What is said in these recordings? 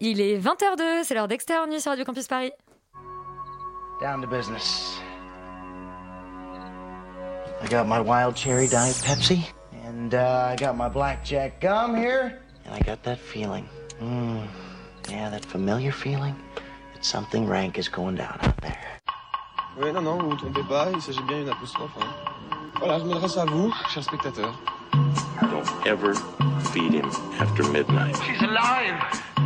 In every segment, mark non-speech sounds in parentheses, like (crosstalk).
Il est 20h02, c'est l'heure d'Exter Nuit sur Radio Campus Paris. Down to business. I got my wild cherry diet Pepsi, and uh, I got my blackjack gum here, and I got that feeling. Mm, yeah, that familiar feeling that something rank is going down out there. Oui, non, non, vous vous trompez pas, il s'agit bien d'une apostrophe. Hein. Voilà, je m'adresse à vous, chers spectateurs. Don't ever feed him after midnight. She's! Alive!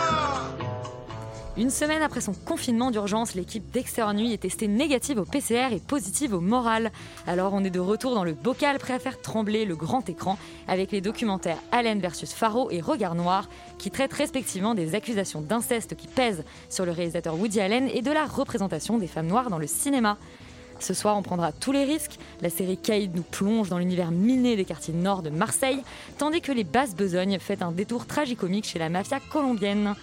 Une semaine après son confinement d'urgence, l'équipe d'Exter Nuit est testée négative au PCR et positive au moral. Alors on est de retour dans le bocal prêt à faire trembler le grand écran avec les documentaires Allen versus Faro et Regard Noir qui traitent respectivement des accusations d'inceste qui pèsent sur le réalisateur Woody Allen et de la représentation des femmes noires dans le cinéma. Ce soir, on prendra tous les risques. La série Caïd nous plonge dans l'univers miné des quartiers nord de Marseille, tandis que les basses besognes fait un détour tragicomique chez la mafia colombienne.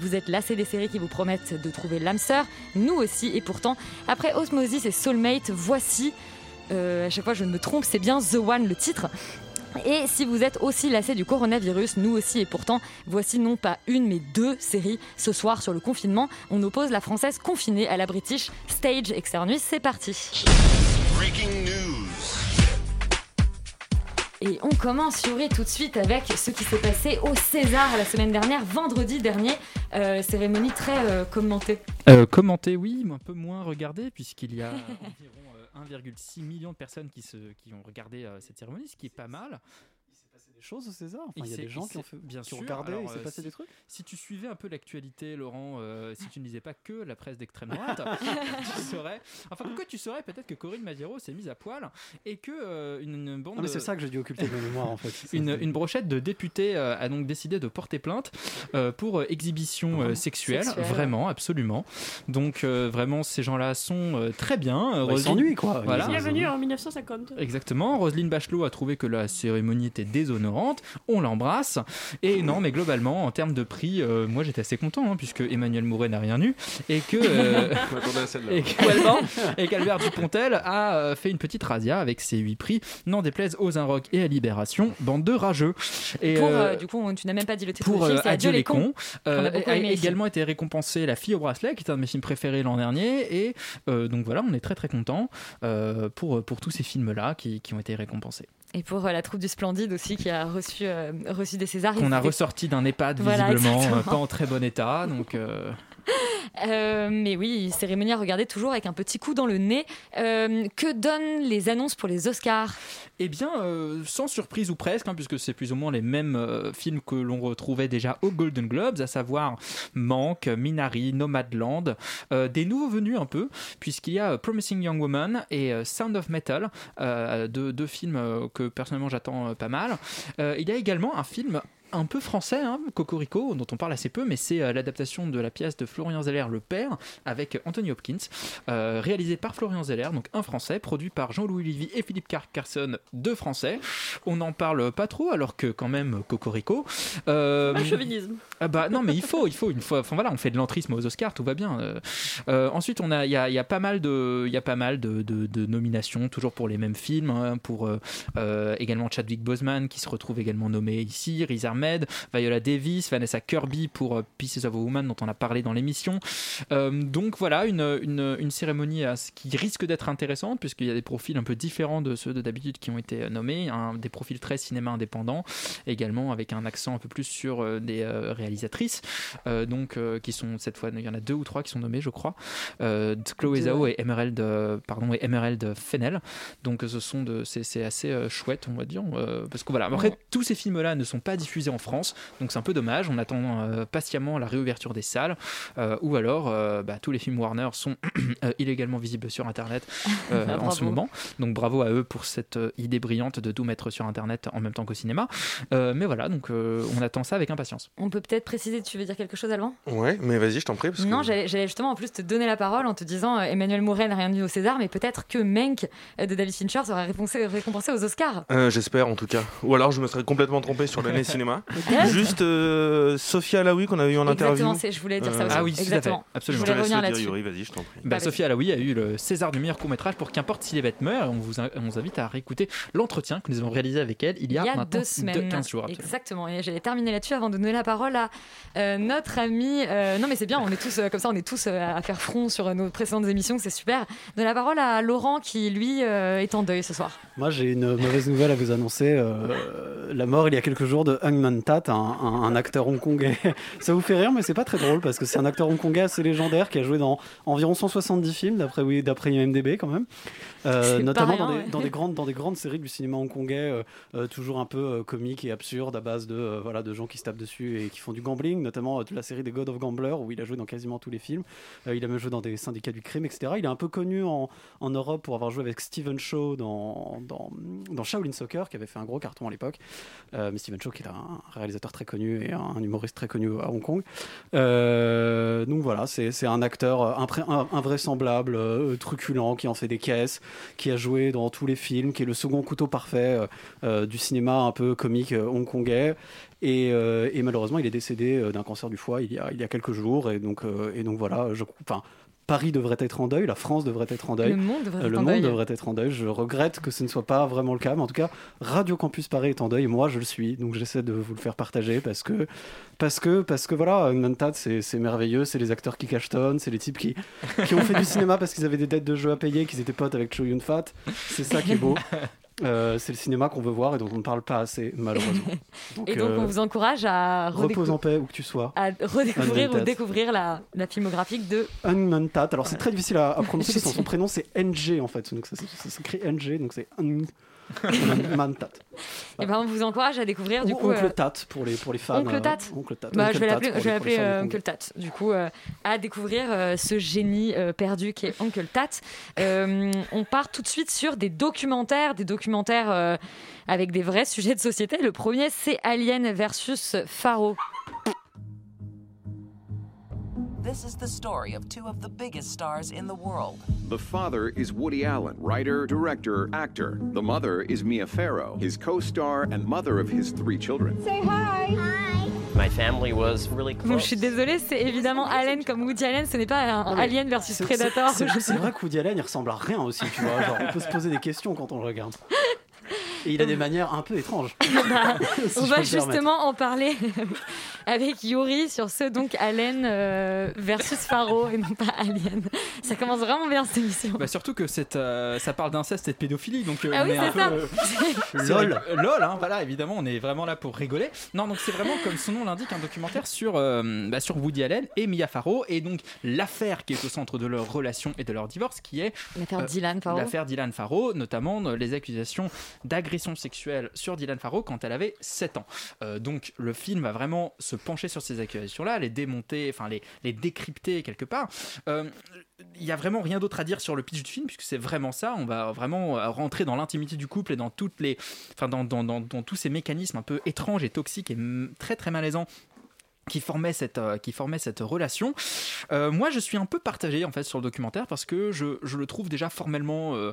Vous êtes lassé des séries qui vous promettent de trouver l'âme sœur, nous aussi, et pourtant, après Osmosis et Soulmate, voici, euh, à chaque fois je ne me trompe, c'est bien The One le titre. Et si vous êtes aussi lassé du coronavirus, nous aussi, et pourtant, voici non pas une mais deux séries ce soir sur le confinement. On oppose la française confinée à la british Stage Externus. C'est parti. Breaking news. Et on commence, Yuri, tout de suite avec ce qui s'est passé au César la semaine dernière, vendredi dernier. Euh, cérémonie très euh, commentée. Euh, commenter, oui, mais un peu moins regardé, puisqu'il y a (laughs) environ euh, 1,6 million de personnes qui, se, qui ont regardé cette cérémonie, ce qui est pas mal. Choses au César Enfin, Il y a des gens qui ont, fait, bien qui ont sûr, regardé, alors, il s'est euh, passé si- des trucs Si tu suivais un peu l'actualité, Laurent, euh, si tu ne lisais pas que la presse d'extrême droite, (laughs) tu saurais. Enfin, pourquoi tu saurais peut-être que Corinne Maziero s'est mise à poil et que euh, une, une bande. Non, mais c'est ça que j'ai dû occulter de mémoire en fait. (laughs) Une, brochette de députés euh, a donc décidé de porter plainte euh, pour exhibition euh, sexuelle, Sexuelle. vraiment, absolument. Donc euh, vraiment, ces gens-là sont euh, très bien. Euh, Bah, ils Roselyne- s'ennuient quoi. Voilà. Bienvenue en 1950. Exactement. Roselyne Bachelot a trouvé que la cérémonie était On l'embrasse. Et non, mais globalement, en termes de prix, euh, moi j'étais assez content, hein, puisque Emmanuel Mouret n'a rien eu. Et que. (laughs) euh, et que- et qu'Albert Dupontel a euh, fait une petite razzia avec ses huit prix, n'en déplaise aux Inrock et à Libération, bande de rageux. Et, Pour, euh, euh, du coup, tu n'as même pas dit le titre pour c'est Adieu les cons, euh, qu'on a également été récompensé La fille au bracelet, qui est un de mes films préférés l'an dernier. Et euh, donc voilà, on est très très content euh, pour, pour tous ces films-là qui, qui ont été récompensés. Et pour euh, la troupe du Splendide aussi qui a reçu, euh, reçu des Césars. Qu'on a ressorti d'un EHPAD Voilà, visiblement, euh, pas en très bon état. Donc (laughs) euh, mais oui, cérémonie à regarder toujours avec un petit coup dans le nez. Euh, que donnent les annonces pour les Oscars? Eh bien, euh, sans surprise ou presque, hein, puisque c'est plus ou moins les mêmes films que l'on retrouvait déjà aux Golden Globes, à savoir Manque, Minari, Nomadland, des nouveaux venus un peu, puisqu'il y a Promising Young Woman et Sound of Metal, deux, films que personnellement j'attends pas mal. Il y a également un film un peu français, hein, Cocorico, dont on parle assez peu, mais c'est euh, l'adaptation de la pièce de Florian Zeller, Le Père, avec Anthony Hopkins, euh, réalisé par Florian Zeller, donc un français, produit par Jean-Louis Lévy et Philippe Carcarson, deux français. On n'en parle pas trop, alors que quand même Cocorico. Euh, Un (laughs) chauvinisme. ah bah non mais il faut, il faut une fois. Enfin voilà, on fait de l'entrisme aux Oscars, tout va bien. Euh, euh, ensuite, on a, il y a, il y a pas mal de, il a pas mal de, de- de nominations, toujours pour les mêmes films, hein, pour également Chadwick Boseman qui se retrouve également nommé ici, Riz Ahmed, Viola Davis, Vanessa Kirby pour euh, Pieces of a Woman dont on a parlé dans l'émission. Euh, donc voilà, une, une, une cérémonie à- qui risque d'être intéressante puisqu'il y a des profils un peu différents de ceux de d'habitude qui ont été euh, nommés, un- des profils très cinéma indépendant, également avec un accent un peu plus sur des réalisatrices, euh, donc euh, qui sont cette fois, il y en a deux ou trois qui sont nommées, je crois, euh, Chloé Zhao et Emerald, pardon, et Emerald Fennel. Donc ce sont de, c'est, assez chouette, on va dire, parce que voilà. Après, tous ces films-là ne sont pas diffusés en en France. Donc c'est un peu dommage. On attend euh, patiemment la réouverture des salles, euh, ou alors euh, bah, tous les films Warner sont (clears throat) illégalement visibles sur Internet euh, (laughs) en ce moment. Donc bravo à eux pour cette euh, idée brillante de tout mettre sur Internet en même temps qu'au cinéma. Euh, mais voilà, donc euh, on attend ça avec impatience. On peut peut-être préciser, tu veux dire quelque chose, Alban? Ouais, mais vas-y, je t'en prie. Parce Non, que... j'allais justement en plus te donner la parole en te disant euh, Emmanuel Mouret n'a rien dit au César, mais peut-être que Mank euh, de David Fincher sera récompensé, récompensé aux Oscars. Euh, J'espère en tout cas. Ou alors je me serais complètement trompé sur l'année (laughs) cinéma. Juste euh, Sophia Alaoui qu'on avait eu en interview. Exactement, je voulais dire ça Euh, aussi. Ah oui, tout à fait. Exactement. Absolument. Je voulais revenir là-dessus. Yuri, vas-y, je t'en prie. Bah, Sophie Alaoui a eu le César du meilleur court métrage pour Qu'importe si les bêtes meurent. On vous, on vous invite à réécouter l'entretien que nous avons réalisé avec elle il y a, maintenant deux semaines. 15 jours. absolument. Exactement. Et j'allais terminer là-dessus avant de donner la parole à euh, notre ami. euh, non, mais c'est bien, on est tous euh, comme ça, on est tous euh, à faire front sur nos précédentes émissions, c'est super. Donner la parole à Laurent qui, lui, euh, est en deuil ce soir. Moi, j'ai une mauvaise nouvelle à vous annoncer. euh, la mort, il y a quelques jours, de Hung Man Tat, un, un- un acteur hongkongais. (laughs) Ça vous fait rire, mais c'est pas très drôle parce que c'est un acteur hongkongais assez légendaire qui a joué dans environ 170 films, d'après oui, d'après IMDb quand même. Euh, notamment rien, dans, des, ouais. dans, des (laughs) grandes, dans des grandes séries du cinéma hongkongais, euh, euh, toujours un peu comiques et absurdes à base de, voilà, de gens qui se tapent dessus et qui font du gambling, notamment la série des God of Gambler où il a joué dans quasiment tous les films. Il a même joué dans des syndicats du crime, etc. Il est un peu connu en, en Europe pour avoir joué avec Steven Shaw dans, dans, dans Shaolin Soccer, qui avait fait un gros carton à l'époque. Euh, mais Steven Shaw, qui est un réalisateur très connu et un humoriste très connu à Hong Kong. Euh, donc voilà, c'est un acteur invraisemblable, euh, truculent, qui en fait des caisses, qui a joué dans tous les films, qui est le second couteau parfait euh, du cinéma un peu comique hongkongais. Et, malheureusement, il est décédé d'un cancer du foie il y a, il y a quelques jours. Et donc, et donc voilà, je, enfin, Paris devrait être en deuil, la France devrait être en deuil. Le monde devrait Euh, être le en monde deuil. devrait être en deuil. Je regrette que ce ne soit pas vraiment le cas, mais en tout cas, Radio Campus Paris est en deuil. et Moi, je le suis, donc j'essaie de vous le faire partager parce que, parce que, parce que voilà, Mentat, c'est c'est merveilleux. C'est les acteurs qui cachetonnent, c'est les types qui, qui ont fait du cinéma parce qu'ils avaient des dettes de jeux à payer, qu'ils étaient potes avec Cho Yun Fat. C'est ça qui est beau. (laughs) Euh, c'est le cinéma qu'on veut voir et dont on ne parle pas assez, malheureusement. (laughs) Et donc, euh, on vous encourage à, repose redécou- en paix où que tu sois. à redécouvrir ou découvrir la, la filmographique de. Unmentat. Alors c'est très difficile à, à prononcer (laughs) parce que son prénom c'est NG en fait. Donc ça s'écrit NG, donc c'est Un- (laughs) Unmentat. Et ben, on vous encourage à découvrir du Ou coup. Oncle euh, Tat pour les, pour les fans. Oncle euh, Tat Oncle Tat. Bah, Uncle je vais Tat l'appeler, euh, Congo. Tat. Du coup, euh, à découvrir euh, ce génie perdu qui est Uncle Tat. On part tout de suite sur des documentaires, des documentaires avec des vrais sujets de société. Le premier, c'est Alien versus Pharaoh. This is the story of two of the biggest stars in the world. The father is Woody Allen, writer, director, actor. The mother is Mia Farrow, his co star and mother of his three children. Say hi. Hi. My family was really Bon, close. je suis désolée, c'est évidemment Alien comme Woody Allen. Ce n'est pas un Non, mais Alien versus Predator. c'est- vrai que Woody Allen il ressemble à rien aussi, tu vois. Genre, on peut se poser des questions quand on le regarde. Et il a des (laughs) manières un peu étranges. Bah, (laughs) Si on va justement en parler avec Yuri sur ce donc Allen euh, versus Pharaoh et non pas Alien. Ça commence vraiment bien cette émission. Bah surtout que c'est, euh, ça parle d'inceste et de pédophilie, donc euh, Ah on oui, est un c'est peu, ça. euh, c'est (laughs) Lol. lol, hein, voilà, évidemment, on est vraiment là pour rigoler. Non, donc c'est vraiment comme son nom l'indique, un documentaire sur, euh, bah, sur Woody Allen et Mia Farrow, et donc l'affaire qui est au centre de leur relation et de leur divorce, qui est L'affaire euh, Dylan Pharaoh. L'affaire Dylan Farrow, notamment euh, les accusations d'agression sexuelle sur Dylan Farrow quand elle avait 7 ans. Euh, donc le film va vraiment se pencher sur ces accusations-là, les démonter, enfin les, les décrypter quelque part. Euh, il y a vraiment rien d'autre à dire sur le pitch du film puisque c'est vraiment ça. On va vraiment euh, rentrer dans l'intimité du couple et dans toutes les, enfin dans, dans, dans, tous ces mécanismes un peu étranges et toxiques et très très malaisants qui formait cette, euh, qui formait cette relation. Euh, moi, je suis un peu partagé en fait sur le documentaire parce que je, je le trouve déjà formellement euh,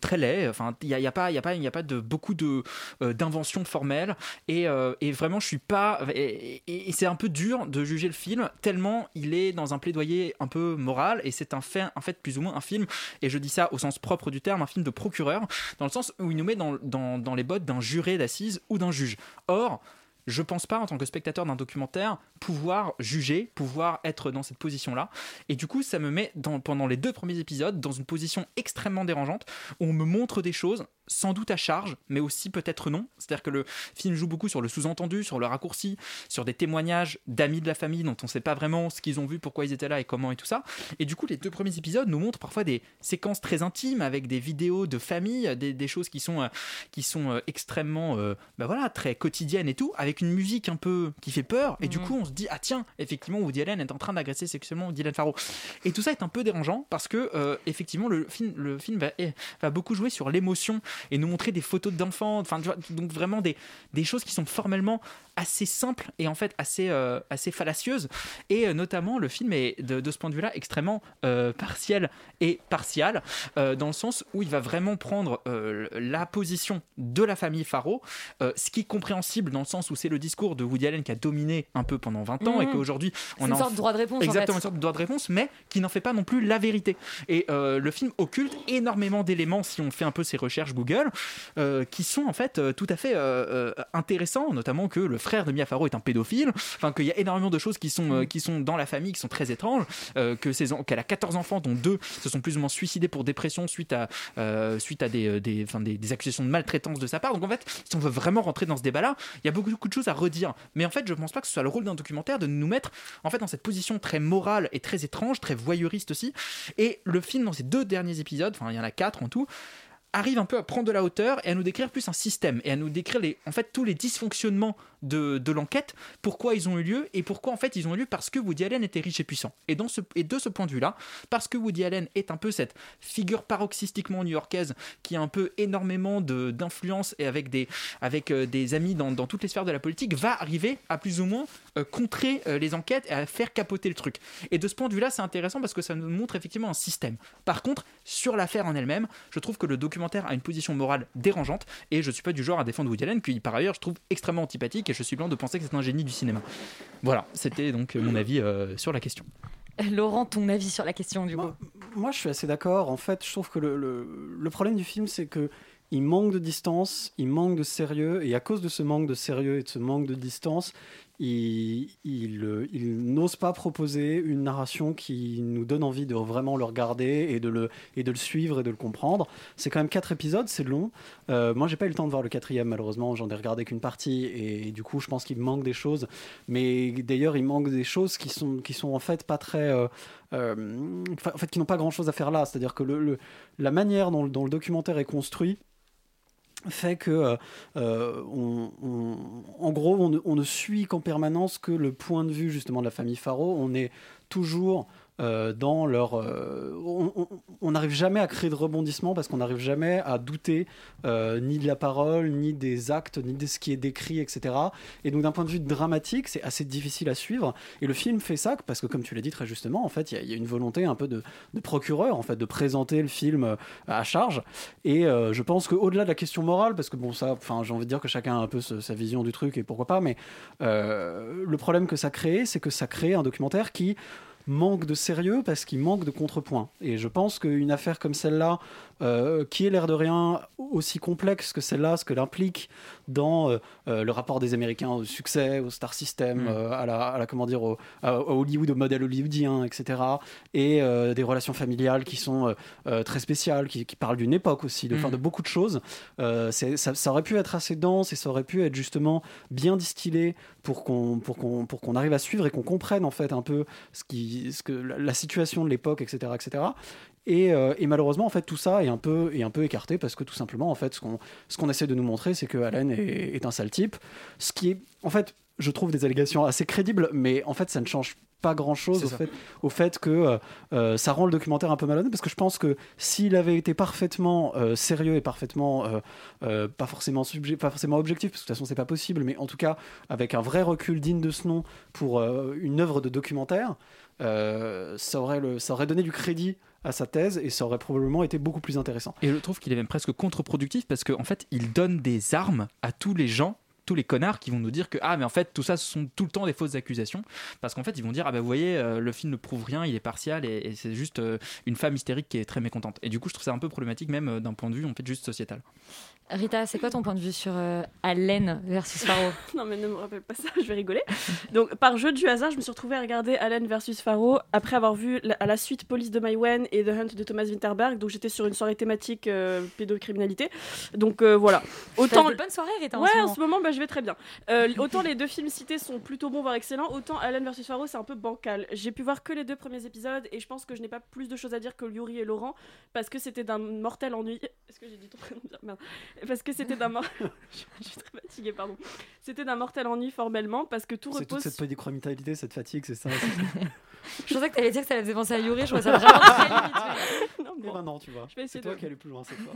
très laid. Enfin, il n'y a, a pas, y a pas, y a pas de beaucoup de d'inventions formelles et, et vraiment, je suis pas. Et c'est un peu dur de juger le film tellement il est dans un plaidoyer un peu moral et c'est un fait, en fait plus ou moins un film. Et je dis ça au sens propre du terme, un film de procureur dans le sens où il nous met dans, dans, dans les bottes d'un juré d'assises ou d'un juge. Or je pense pas en tant que spectateur d'un documentaire pouvoir juger, pouvoir être dans cette position-là. Et du coup, ça me met pendant les deux premiers épisodes dans une position extrêmement dérangeante où on me montre des choses sans doute à charge, mais aussi peut-être non. C'est-à-dire que le film joue beaucoup sur le sous-entendu, sur le raccourci, sur des témoignages d'amis de la famille dont on ne sait pas vraiment ce qu'ils ont vu, pourquoi ils étaient là et comment et tout ça. Et du coup, les deux premiers épisodes nous montrent parfois des séquences très intimes avec des vidéos de famille, des, des choses qui sont, euh, qui sont euh, extrêmement, euh, bah voilà, très quotidiennes et tout, avec une musique un peu qui fait peur, et du coup on se dit ah tiens effectivement Woody Allen est en train d'agresser sexuellement Dylan Farrow. Et tout ça est un peu dérangeant parce que effectivement le film, le film va, va beaucoup jouer sur l'émotion et nous montrer des photos d'enfants, enfin donc vraiment des, des choses qui sont formellement assez simples et en fait assez, euh, assez fallacieuses. Et euh, notamment le film est de, de ce point de vue-là extrêmement euh, partiel et partial dans le sens où il va vraiment prendre la position de la famille euh, ce qui est compréhensible dans le sens où c'est le discours de Woody Allen qui a dominé un peu pendant 20 ans et Mhm. qu'aujourd'hui on une a sorte de droit de réponse, en Exactement, fait. une sorte de droit de réponse, mais qui n'en fait pas non plus la vérité. Et le film occulte énormément d'éléments, si on fait un peu ses recherches Google, euh, qui sont en fait euh, tout à fait euh, intéressants, notamment que le frère de Mia Farrow est un pédophile, enfin qu'il y a énormément de choses qui sont, Mm. qui sont dans la famille, qui sont très étranges, que ses qu'elle a 14 enfants, dont deux se sont plus ou moins suicidés pour dépression suite à, suite à des, des, des, des accusations de maltraitance de sa part. Donc en fait, si on veut vraiment rentrer dans ce débat-là, il y a beaucoup, beaucoup de choses à redire. Mais en fait, je pense pas que ce soit le rôle d'un documentaire de nous mettre en fait dans cette position très morale et très étrange, très voyeuriste aussi. Et le film, dans ses deux derniers épisodes, enfin il y en a quatre en tout, arrive un peu à prendre de la hauteur et à nous décrire plus un système et à nous décrire les, en fait tous les dysfonctionnements de, de l'enquête, pourquoi ils ont eu lieu et pourquoi en fait ils ont eu lieu parce que Woody Allen était riche et puissant. Et, dans ce, et de ce point de vue-là, parce que Woody Allen est un peu cette figure paroxystiquement new-yorkaise qui a un peu énormément d'influence et avec des, avec, euh, des amis dans, dans toutes les sphères de la politique, va arriver à plus ou moins euh, contrer euh, les enquêtes et à faire capoter le truc. Et de ce point de vue-là, c'est intéressant parce que ça nous montre effectivement un système. Par contre, sur l'affaire en elle-même, je trouve que le documentaire a une position morale dérangeante et je suis pas du genre à défendre Woody Allen, qui par ailleurs je trouve extrêmement antipathique et je suis blanc de penser que c'est un génie du cinéma. Voilà, c'était donc euh, mon avis euh, sur la question. Laurent, ton avis sur la question du coup Moi, je suis assez d'accord. En fait, je trouve que le, le- le problème du film, c'est que il manque de distance, il manque de sérieux, et à cause de ce manque de sérieux et de ce manque de distance, il, il, euh, il n'ose pas proposer une narration qui nous donne envie de vraiment le regarder et de le, suivre et de le comprendre. C'est quand même quatre épisodes, c'est long. Euh, moi, j'ai pas eu le temps de voir le quatrième, malheureusement. J'en ai regardé qu'une partie, et, du coup, je pense qu'il manque des choses. Mais d'ailleurs, il manque des choses qui sont, en fait pas très. euh, euh, en fait, qui n'ont pas grand chose à faire là. C'est-à-dire que la manière dont le documentaire est construit fait que, euh, euh, en gros, on on ne suit qu'en permanence que le point de vue justement de la famille Faro. On est toujours euh, dans leur. euh, on- n'arrive jamais à créer de rebondissement parce qu'on n'arrive jamais à douter euh, ni de la parole, ni des actes, ni de ce qui est décrit, etc. Et donc, d'un point de vue dramatique, c'est assez difficile à suivre. Et le film fait ça parce que, comme tu l'as dit très justement, en fait, il y a- une volonté un peu de, procureur, en fait, de présenter le film à charge. Et je pense qu'au-delà de la question morale, parce que bon, ça, enfin, j'ai envie de dire que chacun a un peu sa vision du truc et pourquoi pas, mais le problème que ça crée, c'est que ça crée un documentaire qui manque de sérieux parce qu'il manque de contrepoint. Et je pense qu'une affaire comme celle-là, euh, qui est l'air de rien aussi complexe que celle-là, ce que l'implique dans euh, euh, le rapport des Américains au succès, au star system, Mm. à, la, à la- comment dire, au, à- Hollywood, au modèle hollywoodien, etc. Et des relations familiales qui sont très spéciales, qui, qui parlent d'une époque aussi, de, Mm. de beaucoup de choses. Ça, ça aurait pu être assez dense et ça aurait pu être justement bien distillé pour qu'on pour qu'on pour qu'on arrive à suivre et qu'on comprenne en fait un peu ce qui ce que la, la situation de l'époque, etc., etc. Et, euh, et malheureusement, en fait, tout ça est un peu, est un peu écarté parce que tout simplement, en fait, ce qu'on ce qu'on essaie de nous montrer, c'est que Allen est, est un sale type. Ce qui est, en fait, je trouve des allégations assez crédibles, mais en fait, ça ne change pas grand chose au fait, au fait que euh, euh, ça rend le documentaire un peu malhonnête parce que je pense que s'il avait été parfaitement euh, sérieux et parfaitement euh, pas forcément pas forcément objectif parce que de toute façon c'est pas possible mais en tout cas avec un vrai recul digne de ce nom pour une œuvre de documentaire ça aurait le ça aurait donné du crédit à sa thèse et ça aurait probablement été beaucoup plus intéressant. Et je trouve qu'il est même presque contre-productif parce qu'en fait, il donne des armes à tous les gens tous les connards qui vont nous dire que ah mais en fait tout ça ce sont tout le temps des fausses accusations parce qu'en fait ils vont dire ah ben vous voyez euh, le film ne prouve rien il est partial et, et c'est juste euh, une femme hystérique qui est très mécontente et du coup je trouve ça un peu problématique même euh, d'un point de vue en fait juste sociétal Rita, c'est quoi ton point de vue sur euh, Allen versus Faro (laughs) non mais ne me rappelle pas ça, (laughs) je vais rigoler. Donc par jeu du hasard, je me suis retrouvée à regarder Allen versus Faro après avoir vu la- à la suite Police de Maïwen et The Hunt de Thomas Winterberg. Donc j'étais sur une soirée thématique euh, pédocriminalité. Donc euh, voilà. Autant de bonnes soirées, Rita. en Ouais, ce en ce moment, bah, je vais très bien. Euh, autant les deux films cités sont plutôt bons, voire excellents, autant Allen vs Faro, c'est un peu bancal. J'ai pu voir que les deux premiers épisodes et je pense que je n'ai pas plus de choses à dire que Yuri et Laurent parce que c'était d'un mortel ennui. (laughs) Est-ce que j'ai dit ton prénom bien? Merde. Parce que c'était d'un mor- (laughs) Je suis très fatiguée, pardon. C'était d'un mortel ennui formellement parce que tout C'est toute repose. cette polychromatalité, cette fatigue, c'est ça. (laughs) Je pensais que t'allais dire que ça la faisait penser à Yuri, je trouvais ça vraiment très limite. Non, bon. ben non, tu vois. Je vais essayer C'est toi de- qui allais plus loin cette fois.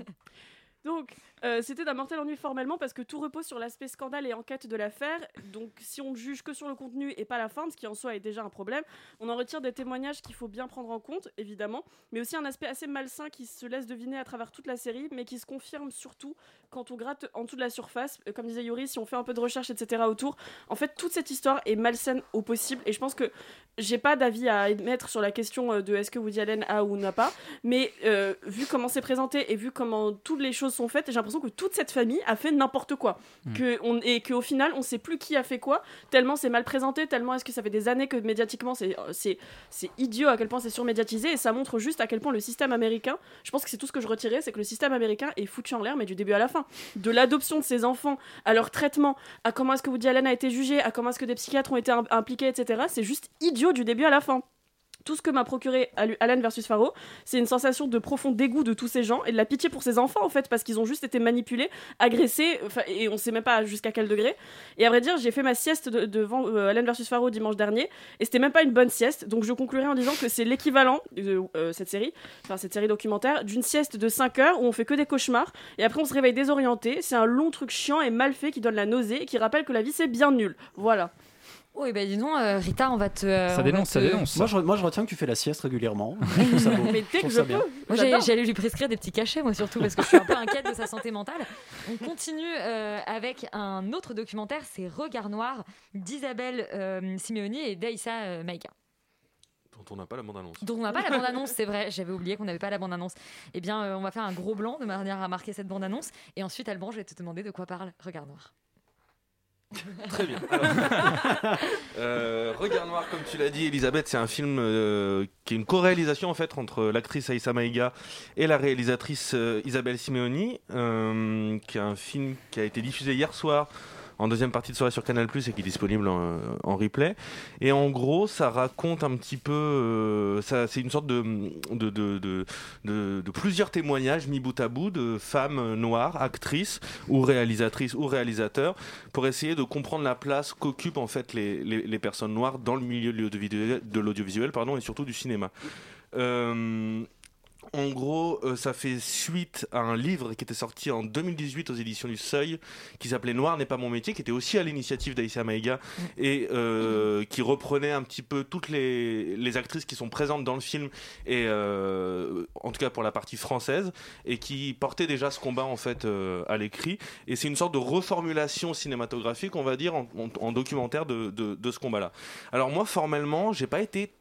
Donc, euh, c'était d'un mortel ennui formellement parce que tout repose sur l'aspect scandale et enquête de l'affaire. Donc, si on juge que sur le contenu et pas la fin, ce qui en soi est déjà un problème, on en retire des témoignages qu'il faut bien prendre en compte, évidemment, mais aussi un aspect assez malsain qui se laisse deviner à travers toute la série, mais qui se confirme surtout quand on gratte en dessous de la surface. Euh, Comme disait Yuri, si on fait un peu de recherche, etc. autour, en fait, toute cette histoire est malsaine au possible. Et je pense que j'ai pas d'avis à émettre sur la question euh, de est-ce que Woody Allen a ou n'a pas, mais vu comment c'est présenté et vu comment toutes les choses sont faites, j'ai l'impression que toute cette famille a fait n'importe quoi. Mm. Que on, et qu'au final, on sait plus qui a fait quoi, tellement c'est mal présenté, tellement est-ce que ça fait des années que médiatiquement c'est, euh, c'est, c'est idiot à quel point c'est surmédiatisé, et ça montre juste à quel point le système américain, je pense que c'est tout ce que je retirais, c'est que le système américain est foutu en l'air, mais du début à la fin. De l'adoption de ses enfants, à leur traitement, à comment est-ce que Woody Allen a été jugé, à comment est-ce que des psychiatres ont été im- impliqués, etc. C'est juste idiot du début à la fin tout ce que m'a procuré Alan versus Faro, c'est une sensation de profond dégoût de tous ces gens et de la pitié pour ces enfants en fait parce qu'ils ont juste été manipulés, agressés et on sait même pas jusqu'à quel degré. Et à vrai dire, j'ai fait ma sieste de- devant euh, Alan versus Faro dimanche dernier et c'était même pas une bonne sieste. Donc je conclurai en disant que c'est l'équivalent de euh, cette série, enfin cette série documentaire, d'une sieste de 5 heures où on fait que des cauchemars et après on se réveille désorienté. C'est un long truc chiant et mal fait qui donne la nausée et qui rappelle que la vie c'est bien nul. Voilà. Oui, bah dis donc, euh, Rita, on va te. euh, Ça on va dénonce, ça te- dénonce. Moi je, moi, je retiens que tu fais la sieste régulièrement. (laughs) Je trouve ça beau. Mais dès trouve que ça bien. peux. Moi, j'ai- J'adore. j'allais lui prescrire des petits cachets, moi surtout, parce que je suis un peu inquiète de sa santé mentale. On continue euh, avec un autre documentaire, c'est Regard Noir d'Isabelle euh, Simeoni et d'Aïssa euh, Maïka. Dont on n'a pas la bande-annonce. Donc on n'a pas la bande-annonce, c'est vrai, j'avais oublié qu'on n'avait pas la bande-annonce. Eh bien, euh, on va faire un gros blanc de manière à marquer cette bande-annonce. Et ensuite, Alban, je vais te demander de quoi parle Regard Noir. (laughs) Très bien. Alors, (laughs) euh, Regard Noir, comme tu l'as dit, Elisabeth, c'est un film euh, qui est une co-réalisation en fait entre l'actrice Aïssa Maïga et la réalisatrice euh, Isabelle Simeoni, qui est un film qui a été diffusé hier soir en deuxième partie de soirée sur Canal Plus et qui est disponible en, replay. Et en gros, ça raconte un petit peu, euh, c'est une sorte de plusieurs témoignages mis bout à bout de femmes noires, actrices ou réalisatrices ou réalisateurs, pour essayer de comprendre la place qu'occupent en fait les, personnes noires dans le milieu de l'audiovisuel, de l'audiovisuel pardon, et surtout du cinéma. Euh, en gros, euh, ça fait suite à un livre qui était sorti en 2018 aux éditions du Seuil, qui s'appelait Noir n'est pas mon métier, qui était aussi à l'initiative d'Aïssa Maïga, et euh, qui reprenait un petit peu toutes les, les actrices qui sont présentes dans le film, et euh, en tout cas pour la partie française, et qui portait déjà ce combat en fait à l'écrit. Et c'est une sorte de reformulation cinématographique, on va dire, en, en- en documentaire de, de- de ce combat-là. Alors moi, formellement, j'ai pas été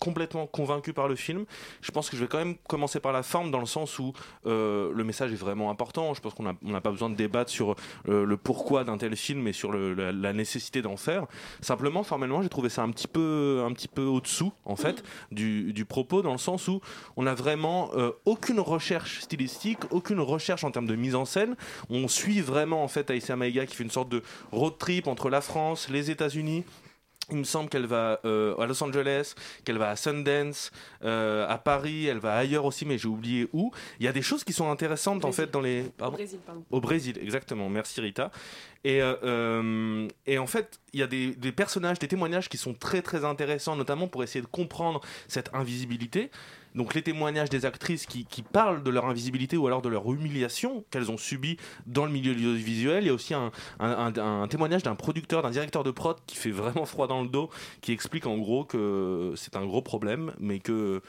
complètement convaincu par le film. Je pense que je vais quand même commencer par la forme dans le sens où euh, le message est vraiment important. Je pense qu'on n'a pas besoin de débattre sur euh, le pourquoi d'un tel film et sur le- la, la nécessité d'en faire. Simplement, formellement, j'ai trouvé ça un petit peu, un petit peu au-dessous en fait du, du propos dans le sens où on n'a vraiment euh, aucune recherche stylistique, aucune recherche en termes de mise en scène. On suit vraiment en fait Aïssa Maïga qui fait une sorte de road trip entre la France, les États-Unis. Il me semble qu'elle va euh, à Los Angeles, qu'elle va à Sundance, euh, à Paris, elle va ailleurs aussi, mais j'ai oublié où. Il y a des choses qui sont intéressantes en fait dans les. Pardon Brésil, pardon. Au Brésil, exactement. Merci Rita. Et, euh, euh, et en fait, il y a des, des personnages, des témoignages qui sont très très intéressants, notamment pour essayer de comprendre cette invisibilité. Donc les témoignages des actrices qui, qui parlent de leur invisibilité ou alors de leur humiliation qu'elles ont subie dans le milieu audiovisuel. Il y a aussi un, un- un- un témoignage d'un producteur, d'un directeur de prod qui fait vraiment froid dans le dos, qui explique en gros que c'est un gros problème, mais que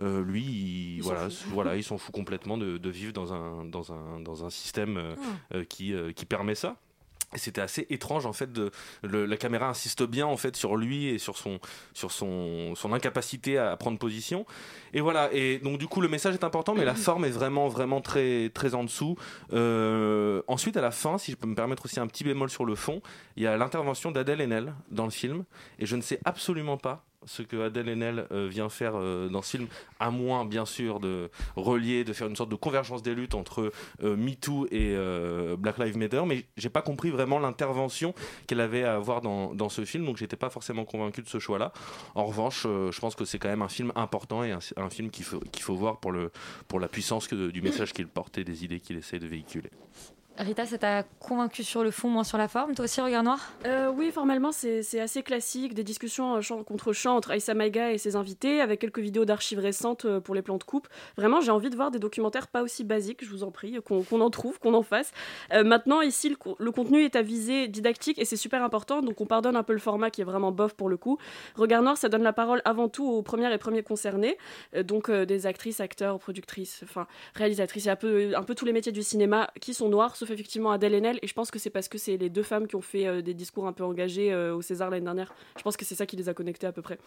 euh, lui, il, s'en voilà, il s'en fout complètement de, de vivre dans un, dans un, dans un système euh, Ah. euh, qui, qui permet ça. C'était assez étrange en fait. De, le- la caméra insiste bien en fait sur lui et sur son, sur son, son incapacité à prendre position. Et voilà. Et donc du coup le message est important, mais la (clears throat) forme est vraiment vraiment très très en dessous. Euh, ensuite à la fin, si je peux me permettre aussi un petit bémol sur le fond, il y a l'intervention d'Adèle Haenel dans le film, et je ne sais absolument pas ce que Adèle Haenel euh, vient faire euh, dans ce film, à moins bien sûr de relier, de faire une sorte de convergence des luttes entre euh, MeToo et euh, Black Lives Matter, mais j'ai pas compris vraiment l'intervention qu'elle avait à avoir dans, dans ce film, donc j'étais pas forcément convaincu de ce choix-là. En revanche, je pense que c'est quand même un film important et un, film qu'il faut, faut voir pour, le, pour la puissance que, du message qu'il porte et des idées qu'il essaie de véhiculer. Rita, ça t'a convaincu sur le fond, moins sur la forme Toi aussi, Regard Noir? Euh, oui, formellement, c'est assez classique. Des discussions euh, champ contre champ entre Aïssa Maïga et ses invités, avec quelques vidéos d'archives récentes euh, pour les plans de coupe. Vraiment, j'ai envie de voir des documentaires pas aussi basiques, je vous en prie, qu'on en trouve, qu'on en fasse. Maintenant, ici, le, co- le contenu est à visée didactique et c'est super important, donc on pardonne un peu le format qui est vraiment bof pour le coup. Regard Noir, ça donne la parole avant tout aux premières et premiers concernés, donc des actrices, acteurs, productrices, enfin réalisatrices, et un peu, un peu tous les métiers du cinéma qui sont noirs, sauf effectivement Adèle Haenel, et je pense que c'est parce que c'est les deux femmes qui ont fait euh, des discours un peu engagés euh, au César l'année dernière. Je pense que c'est ça qui les a connectés à peu près.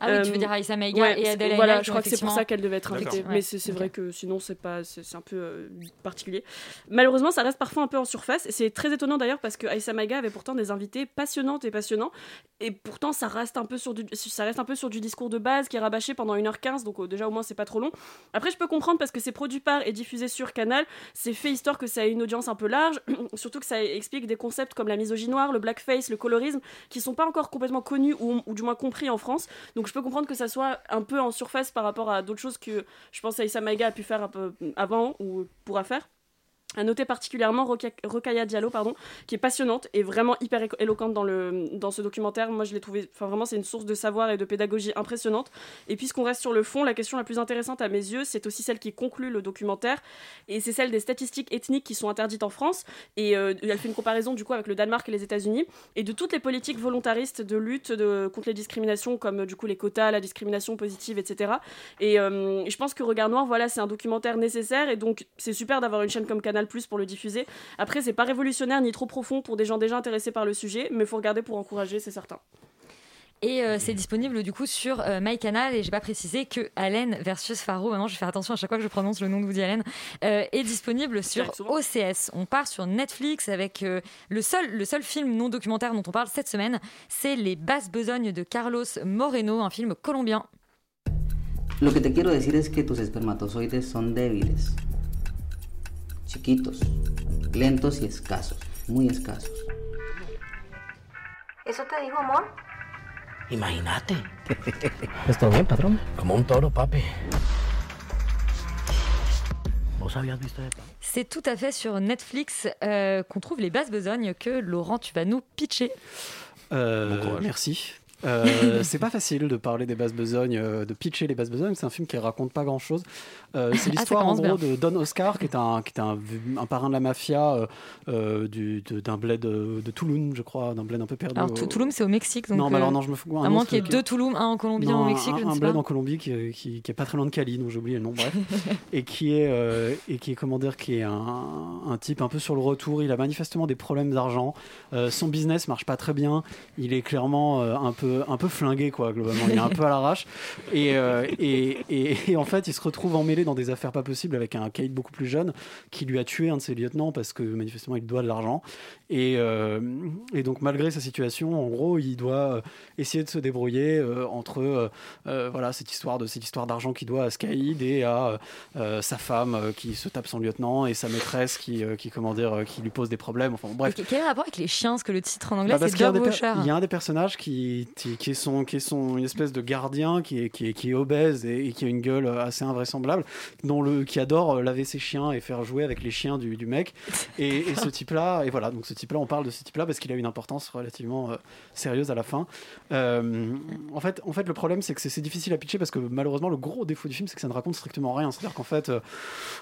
Ah oui, tu veux dire Aïssa Maïga ouais, et Adèle Voilà, je crois que c'est pour ça qu'elles devaient être. Ouais, Mais c'est vrai que sinon, c'est pas, c'est c'est un peu euh, particulier. Malheureusement, ça reste parfois un peu en surface. Et c'est très étonnant d'ailleurs parce que Aïssa Maïga avait pourtant des invités passionnantes et passionnants. Et pourtant, ça reste un peu sur du, ça reste un peu sur du discours de base qui est rabâché pendant 1h15. Donc, euh, déjà, au moins, c'est pas trop long. Après, je peux comprendre parce que c'est produit par et diffusé sur Canal. C'est fait histoire que ça ait une audience un peu large. (clears throat) Surtout que ça explique des concepts comme la misogynie noire, le blackface, le colorisme, qui sont pas encore complètement connus ou, ou du moins compris en France. Donc, je peux comprendre que ça soit un peu en surface par rapport à d'autres choses que je pense Aïssa Maïga a pu faire avant ou pourra faire. À noter particulièrement Rokhaya Diallo, pardon, qui est passionnante et vraiment hyper éloquente dans, le, dans ce documentaire. Moi, je l'ai trouvé, enfin vraiment, c'est une source de savoir et de pédagogie impressionnante. Et puisqu'on reste sur le fond, la question la plus intéressante à mes yeux, c'est aussi celle qui conclut le documentaire, et c'est celle des statistiques ethniques qui sont interdites en France. Et euh, elle fait une comparaison du coup avec le Danemark et les États-Unis, et de toutes les politiques volontaristes de lutte contre les discriminations, comme du coup les quotas, la discrimination positive, etc. Et, euh, je pense que Regard Noir, voilà, c'est un documentaire nécessaire, et donc c'est super d'avoir une chaîne comme Canal Plus pour le diffuser. Après, c'est pas révolutionnaire ni trop profond pour des gens déjà intéressés par le sujet, mais faut regarder pour encourager, c'est certain. Et euh, c'est disponible du coup sur euh, MyCanal et j'ai pas précisé que Allen versus Faro, maintenant je vais faire attention à chaque fois que je prononce le nom de Woody Allen, euh, est disponible sur. OCS. On part sur Netflix avec euh, le, seul, le seul film non documentaire dont on parle cette semaine, c'est Les basses besognes de Carlos Moreno, un film colombien. Lo que te quiero decir es que tus espermatozoides son débiles, chiquitos, lentos y escasos, muy escasos. ¿Eso te dijo amor? Imagínate. ¿Está bien, patrón? Como un toro, papi. ¿Vos habías visto de C'est tout à fait sur Netflix euh, qu'on trouve les basses besognes que Laurent tu vas nous pitcher. Euh, courage. merci. Euh, c'est (laughs) pas facile de parler des basses besognes, euh, de pitcher les basses besognes. C'est un film qui raconte pas grand chose. (laughs) c'est Ah, l'histoire en gros bien. de Don Oscar, qui est un, qui est un, un parrain de la mafia euh, euh, du- d'un bled de, de Toulouse, je crois, d'un bled un peu perdu. Alors Touloum c'est au Mexique. Donc, non, euh, alors non, je me fous. un À moins qu'il y ait deux Touloum, un en Colombie, Non, un au Mexique, un, je ne un sais bled pas. en Colombie qui, qui, qui est pas très loin de Cali, donc j'ai oublié le nom, bref. (laughs) et qui est, euh, et qui est, comment dire, qui est un, un type un peu sur le retour. Il a manifestement des problèmes d'argent. Euh, son business marche pas très bien. Il est clairement euh, un, peu, un peu flingué, quoi, globalement. Il est un peu à l'arrache. Et, euh, et, et, et en fait, il se retrouve emmêlé dans des affaires pas possibles avec un caïd beaucoup plus jeune qui lui a tué un de ses lieutenants parce que manifestement il doit de l'argent. Et, euh, et donc, malgré sa situation, en gros, il doit euh, essayer de se débrouiller euh, entre euh, euh, voilà, cette histoire de cette histoire d'argent qu'il doit à ce caïd et à euh, sa femme euh, qui se tape son lieutenant et sa maîtresse qui, euh, qui comment dire, euh, qui lui pose des problèmes. Enfin, bref. Quel rapport avec les chiens? Parce que le titre en anglais Bah, c'est Dog. Il y a un des personnages qui, qui, qui est, son, qui est son, une espèce de gardien qui est, qui est, qui est obèse et, et qui a une gueule assez invraisemblable, dont le, qui adore euh, laver ses chiens et faire jouer avec les chiens du, du mec. Et, et ce (laughs) type-là, et voilà, donc ce type-là, on parle de ce type-là parce qu'il a une importance relativement euh, sérieuse à la fin. Euh, en, fait, en fait, le problème, c'est que c'est difficile à pitcher parce que malheureusement, le gros défaut du film, c'est que ça ne raconte strictement rien. C'est-à-dire qu'en fait, euh,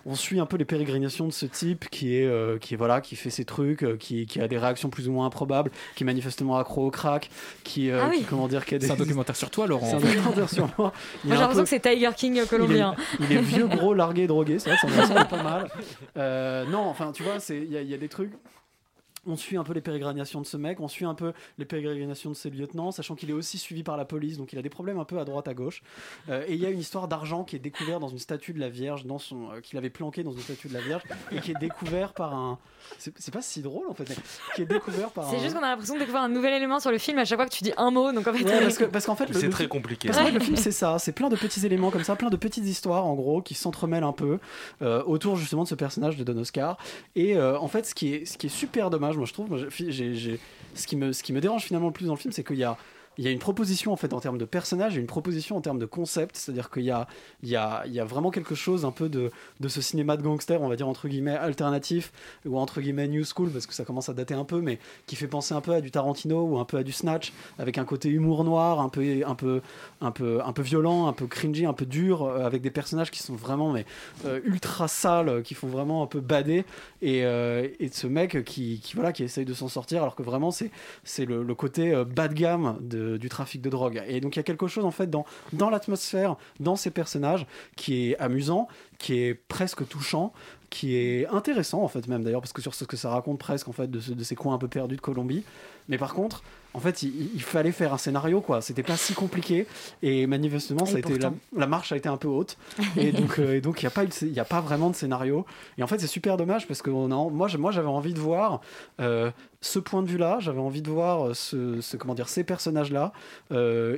on suit un peu les pérégrinations de ce type qui est, qui est voilà, qui fait ses trucs, qui, qui a des réactions plus ou moins improbables, qui est manifestement accro au crack, qui, Ah oui. Comment dire, qui a des... C'est un documentaire sur toi, Laurent. C'est un documentaire sur moi. J'ai l'impression peu- que c'est Tiger King euh, colombien. il est, il est vieux, gros, largué, drogué, c'est vrai que ça me ressemble pas mal. (laughs) Euh, non, enfin, tu vois, y, il y a des trucs. On suit un peu les pérégrinations de ce mec, on suit un peu les pérégrinations de ses lieutenants, sachant qu'il est aussi suivi par la police, donc il a des problèmes un peu à droite à gauche. Euh, et il y a une histoire d'argent qui est découvert dans une statue de la Vierge, dans son, euh, qu'il avait planqué dans une statue de la Vierge, et qui est découvert par un. C'est pas si drôle en fait, mais qui est découvert par C'est un. juste qu'on a l'impression de découvrir un nouvel élément sur le film à chaque fois que tu dis un mot. Donc en fait, Ouais, parce (laughs) que- parce qu'en fait, le- C'est très compliqué. Parce fait, le (laughs) film, c'est ça. C'est plein de petits éléments comme ça, plein de petites histoires, en gros, qui s'entremêlent un peu euh, autour justement de ce personnage de Don Oscar. Et euh, en fait, ce qui, est, ce qui est super dommage, moi je trouve, moi, j'ai- j'ai- ce, qui me, ce qui me dérange finalement le plus dans le film, c'est qu'il y a. Il y a une proposition en fait en termes de personnages et une proposition en termes de concept, c'est-à-dire qu'il y a, il y, a, il y a vraiment quelque chose un peu de, de ce cinéma de gangster, on va dire entre guillemets alternatif ou entre guillemets new school parce que ça commence à dater un peu, mais qui fait penser un peu à du Tarantino ou un peu à du Snatch avec un côté humour noir, un peu, un peu, un peu, un peu violent, un peu cringy, un peu dur, euh, avec des personnages qui sont vraiment mais euh, ultra sales, euh, qui font vraiment un peu bader. Et, euh, et ce mec qui, voilà qui essaye de s'en sortir alors que vraiment c'est le, le côté bas de gamme de- du trafic de drogue. Et donc il y a quelque chose en fait dans dans l'atmosphère dans ces personnages qui est amusant qui est presque touchant qui est intéressant en fait même d'ailleurs parce que sur ce que ça raconte presque en fait de, ce- de ces coins un peu perdus de Colombie. Mais par contre en fait il, il fallait faire un scénario quoi. C'était pas si compliqué. Et manifestement ça a été la, marche a été un peu haute. (laughs) Et donc euh, et donc il y a pas il y a pas vraiment de scénario. Et en fait c'est super dommage parce que on a, moi j'avais envie de voir euh, ce point de vue là j'avais envie de voir euh, ce, ce- comment dire ces personnages là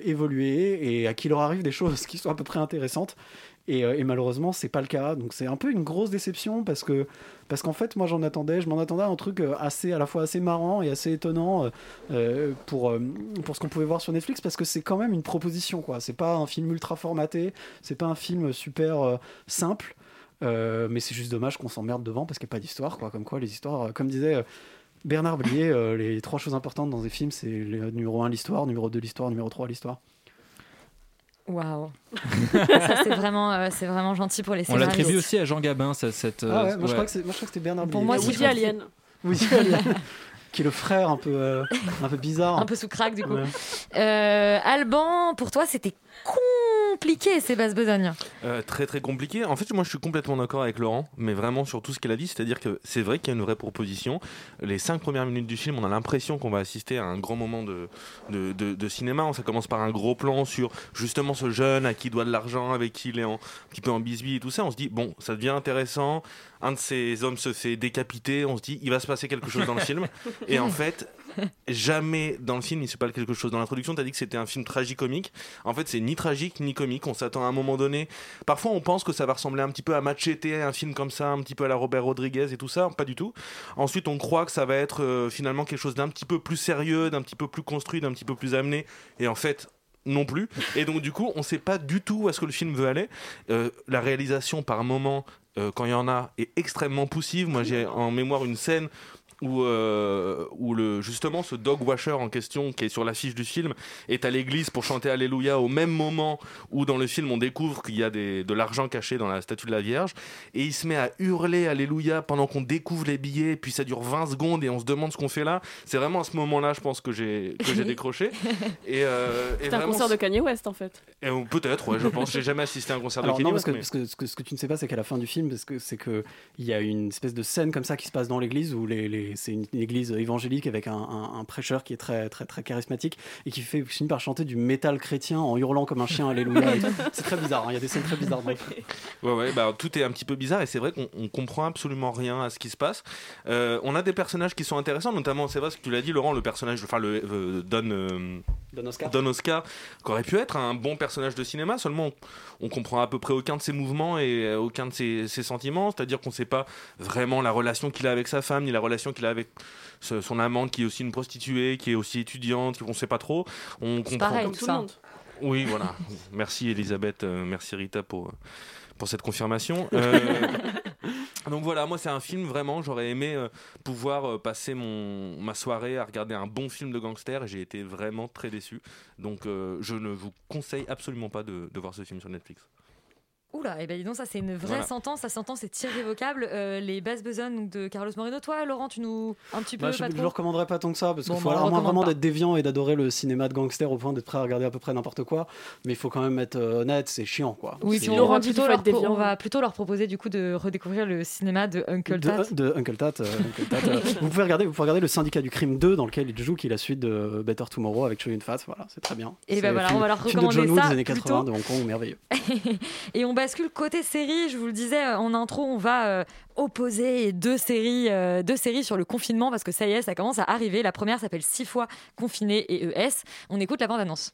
évoluer et à qui leur arrive des choses (laughs) qui sont à peu près intéressantes et, euh, et malheureusement c'est pas le cas. Donc c'est un peu une grosse déception parce que parce qu'en fait moi j'en attendais je m'en attendais à un truc euh, assez à la fois assez marrant et assez étonnant euh, pour pour ce qu'on pouvait voir sur Netflix parce que c'est quand même une proposition quoi. C'est pas un film ultra formaté c'est pas un film super simple mais c'est juste dommage qu'on s'emmerde devant parce qu'il n'y a pas d'histoire quoi. Comme quoi les histoires comme disait Bernard Blier, les trois choses importantes dans des films, c'est numéro 1 l'histoire, numéro 2 l'histoire, numéro 3 l'histoire. Waouh. (laughs) C'est vraiment, euh, c'est vraiment gentil pour les On l'attribue aussi à Jean Gabin, ça- cette. Ah ouais, euh, moi, Je crois que moi je crois que c'était Bernard Pour moi, Woody Allen. Woody Allen. qui est le frère un peu, euh, un peu bizarre. Un peu sous crack du coup. Ouais. Euh, Alban, pour toi, c'était compliqué ces basses besognes. Euh, très très compliqué. En fait, moi je suis complètement d'accord avec Laurent, mais vraiment sur tout ce qu'elle a dit, c'est-à-dire que c'est vrai qu'il y a une vraie proposition. Les cinq premières minutes du film, on a l'impression qu'on va assister à un grand moment de, de, de- de cinéma. Ça commence par un gros plan sur justement ce jeune à qui il doit de l'argent, avec qui il est en, un petit peu en bisbille et tout ça. On se dit, bon, ça devient intéressant. Un de ces hommes se fait décapiter. On se dit, il va se passer quelque chose dans le film. (laughs) Et en fait, (laughs) jamais dans le film il se passe quelque chose. Dans l'introduction, tu as dit que c'était un film tragicomique. En fait, c'est ni tragique ni comique. On s'attend à un moment donné. Parfois, on pense que ça va ressembler un petit peu à Machete, un film comme ça, un petit peu à la Robert Rodriguez et tout ça. Pas du tout. Ensuite, on croit que ça va être euh, finalement quelque chose d'un petit peu plus sérieux, d'un petit peu plus construit, d'un petit peu plus amené. Et en fait, non plus. Et donc du coup, on sait pas du tout où est-ce que le film veut aller. Euh, la réalisation par moment, euh, quand il y en a, est extrêmement poussive. Moi, j'ai en mémoire une scène où, euh, où le, justement ce dog washer en question qui est sur l'affiche du film est à l'église pour chanter Alléluia au même moment où dans le film on découvre qu'il y a des, de l'argent caché dans la statue de la Vierge. Et il se met à hurler Alléluia pendant qu'on découvre les billets puis ça dure 20 secondes et on se demande ce qu'on fait là. C'est vraiment à ce moment là je pense que j'ai que j'ai décroché. (laughs) Et, euh, et C'est un vraiment, concert de Kanye West en fait. et, euh, peut-être ouais je pense. J'ai jamais assisté à un concert Alors de Kanye non, parce West que, mais- parce que ce, que, ce que tu ne sais pas, c'est qu'à la fin du film, parce que c'est que il y a une espèce de scène comme ça qui se passe dans l'église où les, les- c'est une, une église évangélique avec un, un- un prêcheur qui est très très très charismatique et qui fait finit par chanter du métal chrétien en hurlant comme un chien Alléluia. c'est très bizarre. hein, Il y a des scènes très bizarres. dans le film. Ouais, ouais, bah, tout est un petit peu bizarre et c'est vrai qu'on on comprend absolument rien à ce qui se passe. Euh, on a des personnages qui sont intéressants, notamment, c'est vrai ce que tu l'as dit, Laurent, le personnage, enfin, le euh, Don, euh, Don Oscar. Don Oscar, qui aurait pu être un bon personnage de cinéma, seulement on, on comprend à peu près aucun de ses mouvements et aucun de ses, ses sentiments, c'est-à-dire qu'on sait pas vraiment la relation qu'il a avec sa femme, ni la relation a avec son amante qui est aussi une prostituée, qui est aussi étudiante, on sait pas trop. On comprend. pareil, Comme tout tout le ça. monde. Oui, voilà. (laughs) Merci Elisabeth, euh, merci Rita pour, pour cette confirmation. (laughs) Euh, donc voilà, moi c'est un film vraiment, j'aurais aimé euh, pouvoir euh, passer mon, ma soirée à regarder un bon film de gangster et j'ai été vraiment très déçu. Donc euh, je ne vous conseille absolument pas de, de voir ce film sur Netflix. Oula, et ben dis donc, ça c'est une vraie Voilà. sentence, sa sentence est irrévocable. Euh, les basses besognes de Carlos Moreno. Toi, Laurent, tu nous. Un petit peu, Bah, je ne le recommanderais pas tant que ça, parce qu'il Bon, faut bah, on avoir moins vraiment d'être déviant et d'adorer le cinéma de gangster au point d'être prêt à regarder à peu près n'importe quoi. Mais il faut quand même être euh, honnête, c'est chiant quoi. Oui, puis on, va plutôt leur on va plutôt leur proposer du coup de redécouvrir le cinéma de Uncle de, Tat. de Uncle Tat. euh, Uncle Tat, euh, (laughs) vous, pouvez regarder, vous pouvez regarder le Syndicat du crime 2 dans lequel il joue, qui est la suite de Better Tomorrow avec Choi Yun-fat. Voilà, c'est très bien. Et ben voilà, film- on va leur film de John recommander Woo ça des années 80 plutôt. de Hong Kong, merveilleux. (laughs) Et on bascule côté série, je vous le disais euh, en intro, on va euh, opposer deux séries, euh, deux séries sur le confinement parce que ça y est, ça commence à arriver. La première s'appelle 6 fois confiné et ES. On écoute la bande-annonce.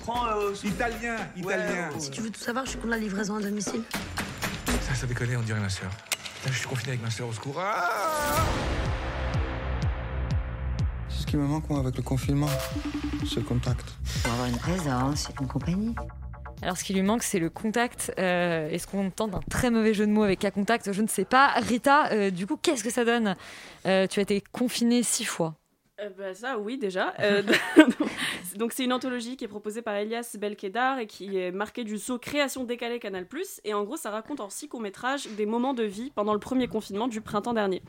Prends euh, italien, italien. Si tu veux tout savoir, je suis contre la livraison à domicile. Ça, ça déconne, on dirait ma soeur. je suis confiné avec ma soeur au secours. Ah qui me manque, moi, avec le confinement. Ce contact. Pour avoir une présence, une compagnie. Alors, ce qui lui manque, c'est le contact. Euh, Est-ce qu'on tente un très mauvais jeu de mots avec à contact Je ne sais pas. Rita, euh, du coup, qu'est-ce que ça donne? Euh, Tu as été confinée six fois. Euh, bah, ça, oui, déjà. Euh, (laughs) (laughs) donc, c'est une anthologie qui est proposée par Elias Belkedar et qui est marquée du saut Création décalée Canal. Et en gros, ça raconte en six courts-métrages des moments de vie pendant le premier confinement du printemps dernier.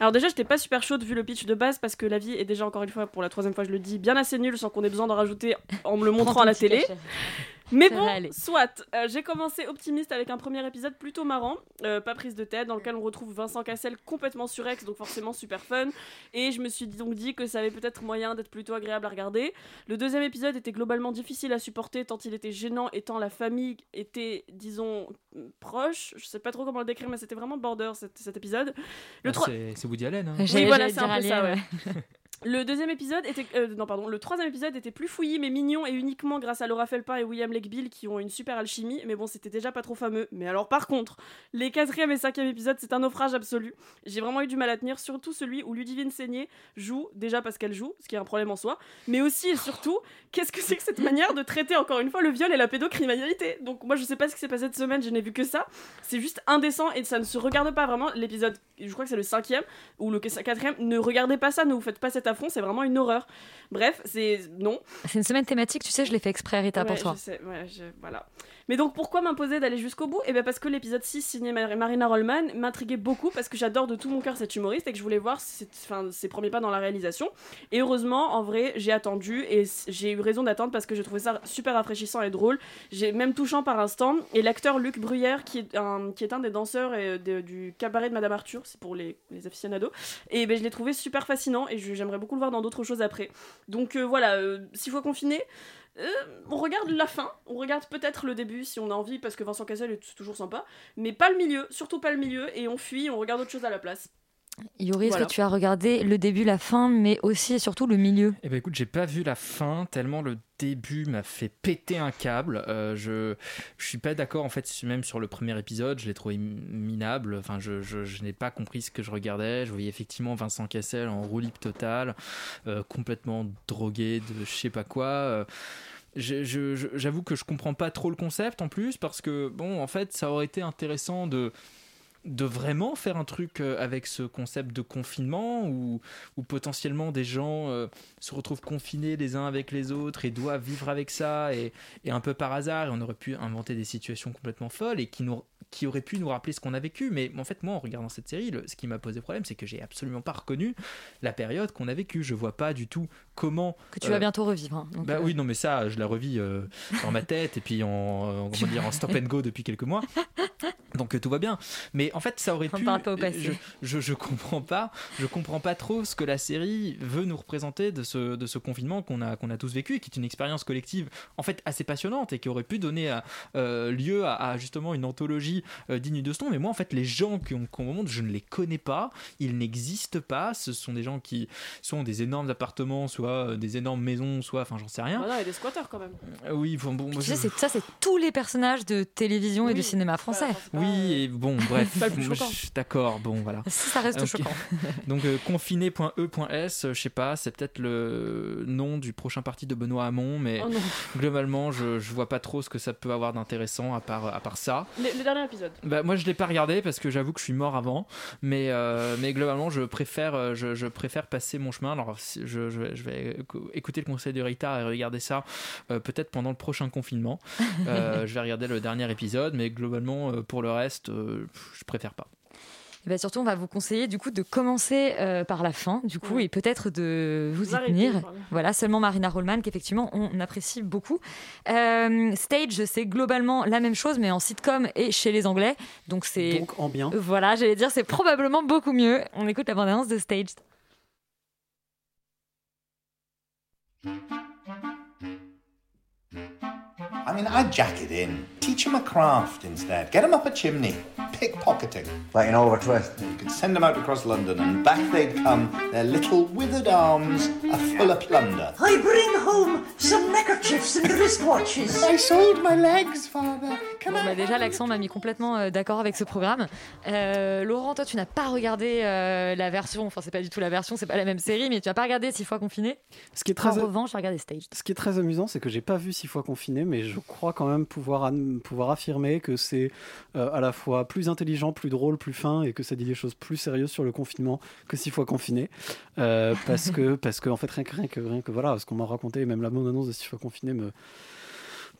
Alors, déjà, j'étais pas super chaude vu le pitch de base parce que la vie est déjà, encore une fois, pour la troisième fois, je le dis, bien assez nulle sans qu'on ait besoin d'en rajouter en me le montrant à la télé. cachet. Mais Ça bon, soit. Euh, j'ai commencé optimiste avec un premier épisode plutôt marrant, euh, pas prise de tête, dans lequel on retrouve Vincent Cassel complètement surex, donc forcément super fun. Et je me suis donc dit que ça avait peut-être moyen d'être plutôt agréable à regarder. Le deuxième épisode était globalement difficile à supporter, tant il était gênant et tant la famille était, disons, proche. Je sais pas trop comment le décrire, mais c'était vraiment border cet, cet épisode. Le Bah, trois- c'est c'est Woody Allen. hein. oui, voilà, c'est un peu ça, ouais. (laughs) Le deuxième épisode était. euh, non, pardon. Le troisième épisode était plus fouillis, mais mignon, et uniquement grâce à Laura Felpin et William Lake Bill qui ont une super alchimie. Mais bon, c'était déjà pas trop fameux. Mais alors, par contre, les quatrième et cinquième épisodes, c'est un naufrage absolu. J'ai vraiment eu du mal à tenir, surtout celui où Ludivine Seigné joue, déjà parce qu'elle joue, ce qui est un problème en soi, mais aussi et surtout, qu'est-ce que c'est que cette manière de traiter encore une fois le viol et la pédocriminalité? Donc, moi, je sais pas ce qui s'est passé cette semaine, je n'ai vu que ça. C'est juste indécent et ça ne se regarde pas vraiment. L'épisode, je crois que c'est le cinquième ou le quatrième, ne regardez pas ça, ne vous faites pas cet affront, c'est vraiment une horreur. Bref, c'est non. C'est une semaine thématique, tu sais, je l'ai fait exprès, Rita, pour toi. je sais, ouais, je- voilà. Mais donc pourquoi m'imposer d'aller jusqu'au bout? Eh bien parce que l'épisode 6 signé Mar- Marina Rollman m'intriguait beaucoup parce que j'adore de tout mon cœur cet humoriste et que je voulais voir ses, premiers pas dans la réalisation. Et heureusement, en vrai, j'ai attendu et j'ai eu raison d'attendre parce que je trouvais ça super rafraîchissant et drôle. J'ai même touchant par instant. Et l'acteur Luc Bruyère, qui est un, des danseurs du cabaret de Madame Arthur, c'est pour les, les aficionados, et ben, je l'ai trouvé super fascinant et j'aimerais beaucoup le voir dans d'autres choses après. Donc euh, voilà, euh, six fois confiné. Euh, on regarde la fin, on regarde peut-être le début si on a envie parce que Vincent Cassel est toujours sympa, mais pas le milieu, surtout pas le milieu, et on fuit, on regarde autre chose à la place. Yuri, est-ce Voilà. que tu as regardé le début, la fin, mais aussi et surtout le milieu? Eh ben écoute, j'ai pas vu la fin tellement le début m'a fait péter un câble. Euh, je je suis pas d'accord en fait même sur le premier épisode, je l'ai trouvé minable. Enfin, je, je, je n'ai pas compris ce que je regardais. Je voyais effectivement Vincent Cassel en roue libre totale, euh, complètement drogué de je sais pas quoi. Euh, je- je- je- J'avoue que je comprends pas trop le concept en plus parce que bon, en fait, ça aurait été intéressant de de vraiment faire un truc euh, avec ce concept de confinement où, où potentiellement des gens euh, se retrouvent confinés les uns avec les autres et doivent vivre avec ça et, et un peu par hasard et on aurait pu inventer des situations complètement folles et qui, nous, qui auraient pu nous rappeler ce qu'on a vécu mais en fait moi en regardant cette série le- ce qui m'a posé problème c'est que j'ai absolument pas reconnu la période qu'on a vécue je vois pas du tout comment Que tu vas bientôt revivre. hein. Donc, bah euh, oui, non, mais ça, je la revis euh, dans ma tête et puis en, en- (laughs) dire, en stop and go depuis quelques mois. Donc euh, tout va bien. Mais en fait, ça aurait On pu. parle pas au passé. Je, je, je comprends pas. Je comprends pas trop ce que la série veut nous représenter de ce, de ce confinement qu'on a, qu'on a tous vécu et qui est une expérience collective en fait assez passionnante et qui aurait pu donner à, euh, lieu à, à, justement une anthologie euh, digne de ce nom. Mais moi, en fait, les gens qu'on qu'on me montre, je ne les connais pas. Ils n'existent pas. Ce sont des gens qui sont des énormes appartements, soit euh, des énormes maisons, soit, enfin, j'en sais rien. Voilà, il y a des squatteurs quand même. Euh, Oui, bon, bon, Tu moi, sais, je- c'est- ça, c'est tous les personnages de télévision et de Oui, cinéma français. voilà, pas. Oui, et bon, bref. Pas le plus choquant. je- D'accord, bon, voilà. Si, ça reste Ok. choquant. (laughs) Donc, euh, confiné.e.s, euh, je sais pas, c'est peut-être le nom du prochain parti de Benoît Hamon, mais Oh globalement, je, je vois pas trop ce que ça peut avoir d'intéressant à part, à part ça. Le, le dernier épisode. Bah, moi, je l'ai pas regardé parce que j'avoue que je suis mort avant, mais, euh, mais globalement, je préfère, je, je préfère passer mon chemin. Alors, je, je vais- je vais écou- écouter le conseil de Rita et regarder ça euh, peut-être pendant le prochain confinement. (laughs) Je vais regarder le dernier épisode, mais globalement, pour le reste, je préfère pas. Et ben surtout, on va vous conseiller du coup de commencer euh, par la fin, du coup, et peut-être de vous y tenir. Voilà, seulement Marina Rollman, qu'effectivement on apprécie beaucoup. Euh, Stage, c'est globalement la même chose, mais en sitcom et chez les Anglais. Donc c'est. Donc en bien. Voilà, j'allais dire, c'est probablement beaucoup mieux. On écoute la bande-annonce de Stage. I mean, I'd jack it in. Teach them a craft instead. Get them up a chimney. Pickpocketing. Like an over twist. You could send them out across London, and back they'd come, their little withered arms are full of plunder. I bring home some neckerchiefs and wristwatches. I sold my legs, father. Can Bon, bah déjà, l'accent m'a mis complètement euh, d'accord avec ce programme. Euh, Laurent, toi, tu n'as pas regardé euh, la version, enfin, c'est pas du tout la version, c'est pas la même série, mais tu n'as pas regardé Six fois confiné. Ce qui est très En revanche, j'ai regardé Stage. Ce qui est très amusant, c'est que j'ai pas vu six fois confiné, mais je crois quand même pouvoir, pouvoir affirmer que c'est euh, à la fois plus intelligent, plus drôle, plus fin, et que ça dit des choses plus sérieuses sur le confinement que six fois confiné. Euh, parce que, parce que en fait, rien que, rien que, rien que voilà, ce qu'on m'a raconté, même la bande-annonce de six fois confiné me.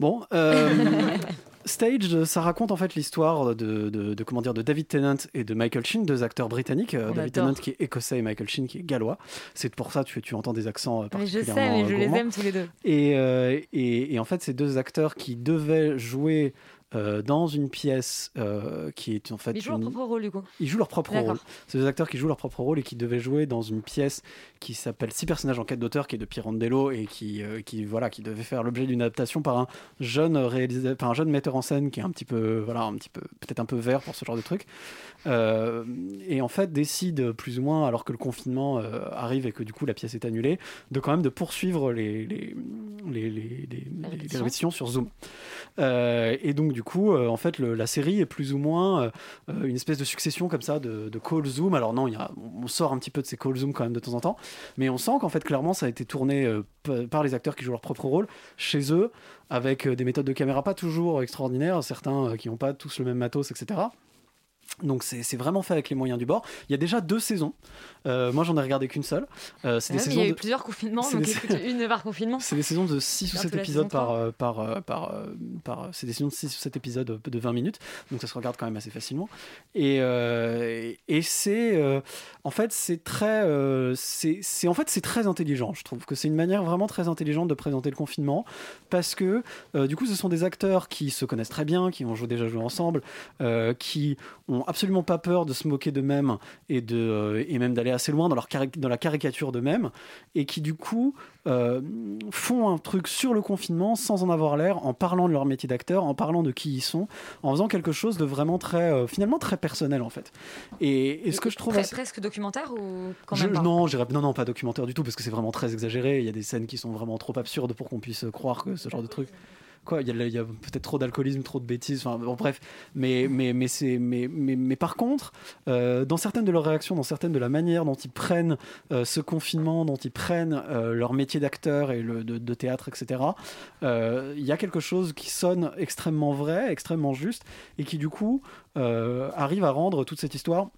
Bon, euh, (laughs) Stage, ça raconte en fait l'histoire de, de, de- comment dire de David Tennant et de Michael Sheen, deux acteurs britanniques. Euh, On David adore. Tennant qui est écossais et Michael Sheen qui est gallois. C'est pour ça que tu, tu entends des accents euh, Mais je sais, particulièrement mais je les aime tous les deux. Et, euh, et, et en fait, ces deux acteurs qui devaient jouer euh, dans une pièce euh, qui est en fait. Ils jouent leur propre rôle, du coup. Ils jouent leur propre rôle. C'est deux acteurs qui jouent leur propre rôle et qui devaient jouer dans une pièce qui s'appelle Six personnages en quête d'auteur, qui est de Pirandello et qui, euh, qui voilà, qui devait faire l'objet d'une adaptation par un jeune réalisateur, par un jeune metteur en scène qui est un petit peu, voilà, un petit peu, peut-être un peu vert pour ce genre de truc. Et en fait décide plus ou moins, alors que le confinement arrive et que du coup la pièce est annulée, de quand même de poursuivre les, les, les, les, les- répétitions. sur Zoom. Et donc du coup, euh, en fait, la série est plus ou moins euh, euh, une espèce de succession comme ça de, call Zoom. Alors non, on sort un petit peu de ces call Zoom quand même de temps en temps, mais on sent qu'en fait clairement ça a été tourné par les acteurs qui jouent leur propre rôle chez eux, avec des méthodes de caméra pas toujours extraordinaires, certains qui n'ont pas tous le même matos, etc. Donc c'est vraiment fait avec les moyens du bord. Il y a déjà deux saisons. Euh, moi j'en ai regardé qu'une seule. Euh, c'est Ouais, des mais il y a eu de- plusieurs confinements, donc des- une par confinement. c'est des saisons de 6 ou Un 7 peu la épisodes par, euh, par, par, par, c'est des saisons de 6 ou 7 épisodes de 20 minutes, donc ça se regarde quand même assez facilement. Et, euh, et c'est en fait c'est très c'est c'est- en fait c'est très intelligent. Je trouve que c'est une manière vraiment très intelligente de présenter le confinement parce que du coup ce sont des acteurs qui se connaissent très bien, qui ont déjà joué ensemble, qui ont absolument pas peur de se moquer d'eux-mêmes et de euh, et même d'aller assez loin dans leur dans la caricature d'eux-mêmes et qui du coup euh, font un truc sur le confinement sans en avoir l'air, en parlant de leur métier d'acteur, en parlant de qui ils sont, en faisant quelque chose de vraiment très, euh, finalement très personnel en fait. Et, et ce que je trouve Pre- assez- presque documentaire ou quand je- même non, non, non, pas documentaire du tout, parce que c'est vraiment très exagéré. Il y a des scènes qui sont vraiment trop absurdes pour qu'on puisse croire que ce genre de truc. Il y a, peut-être trop d'alcoolisme, trop de bêtises, enfin bref. Mais, mais, mais, c'est, mais, mais, mais par contre, euh, dans certaines de leurs réactions, dans certaines de la manière dont ils prennent euh, ce confinement, dont ils prennent euh, leur métier d'acteur et de, théâtre, etc., il y a quelque chose qui sonne extrêmement vrai, extrêmement juste, et qui du coup arrive à rendre toute cette histoire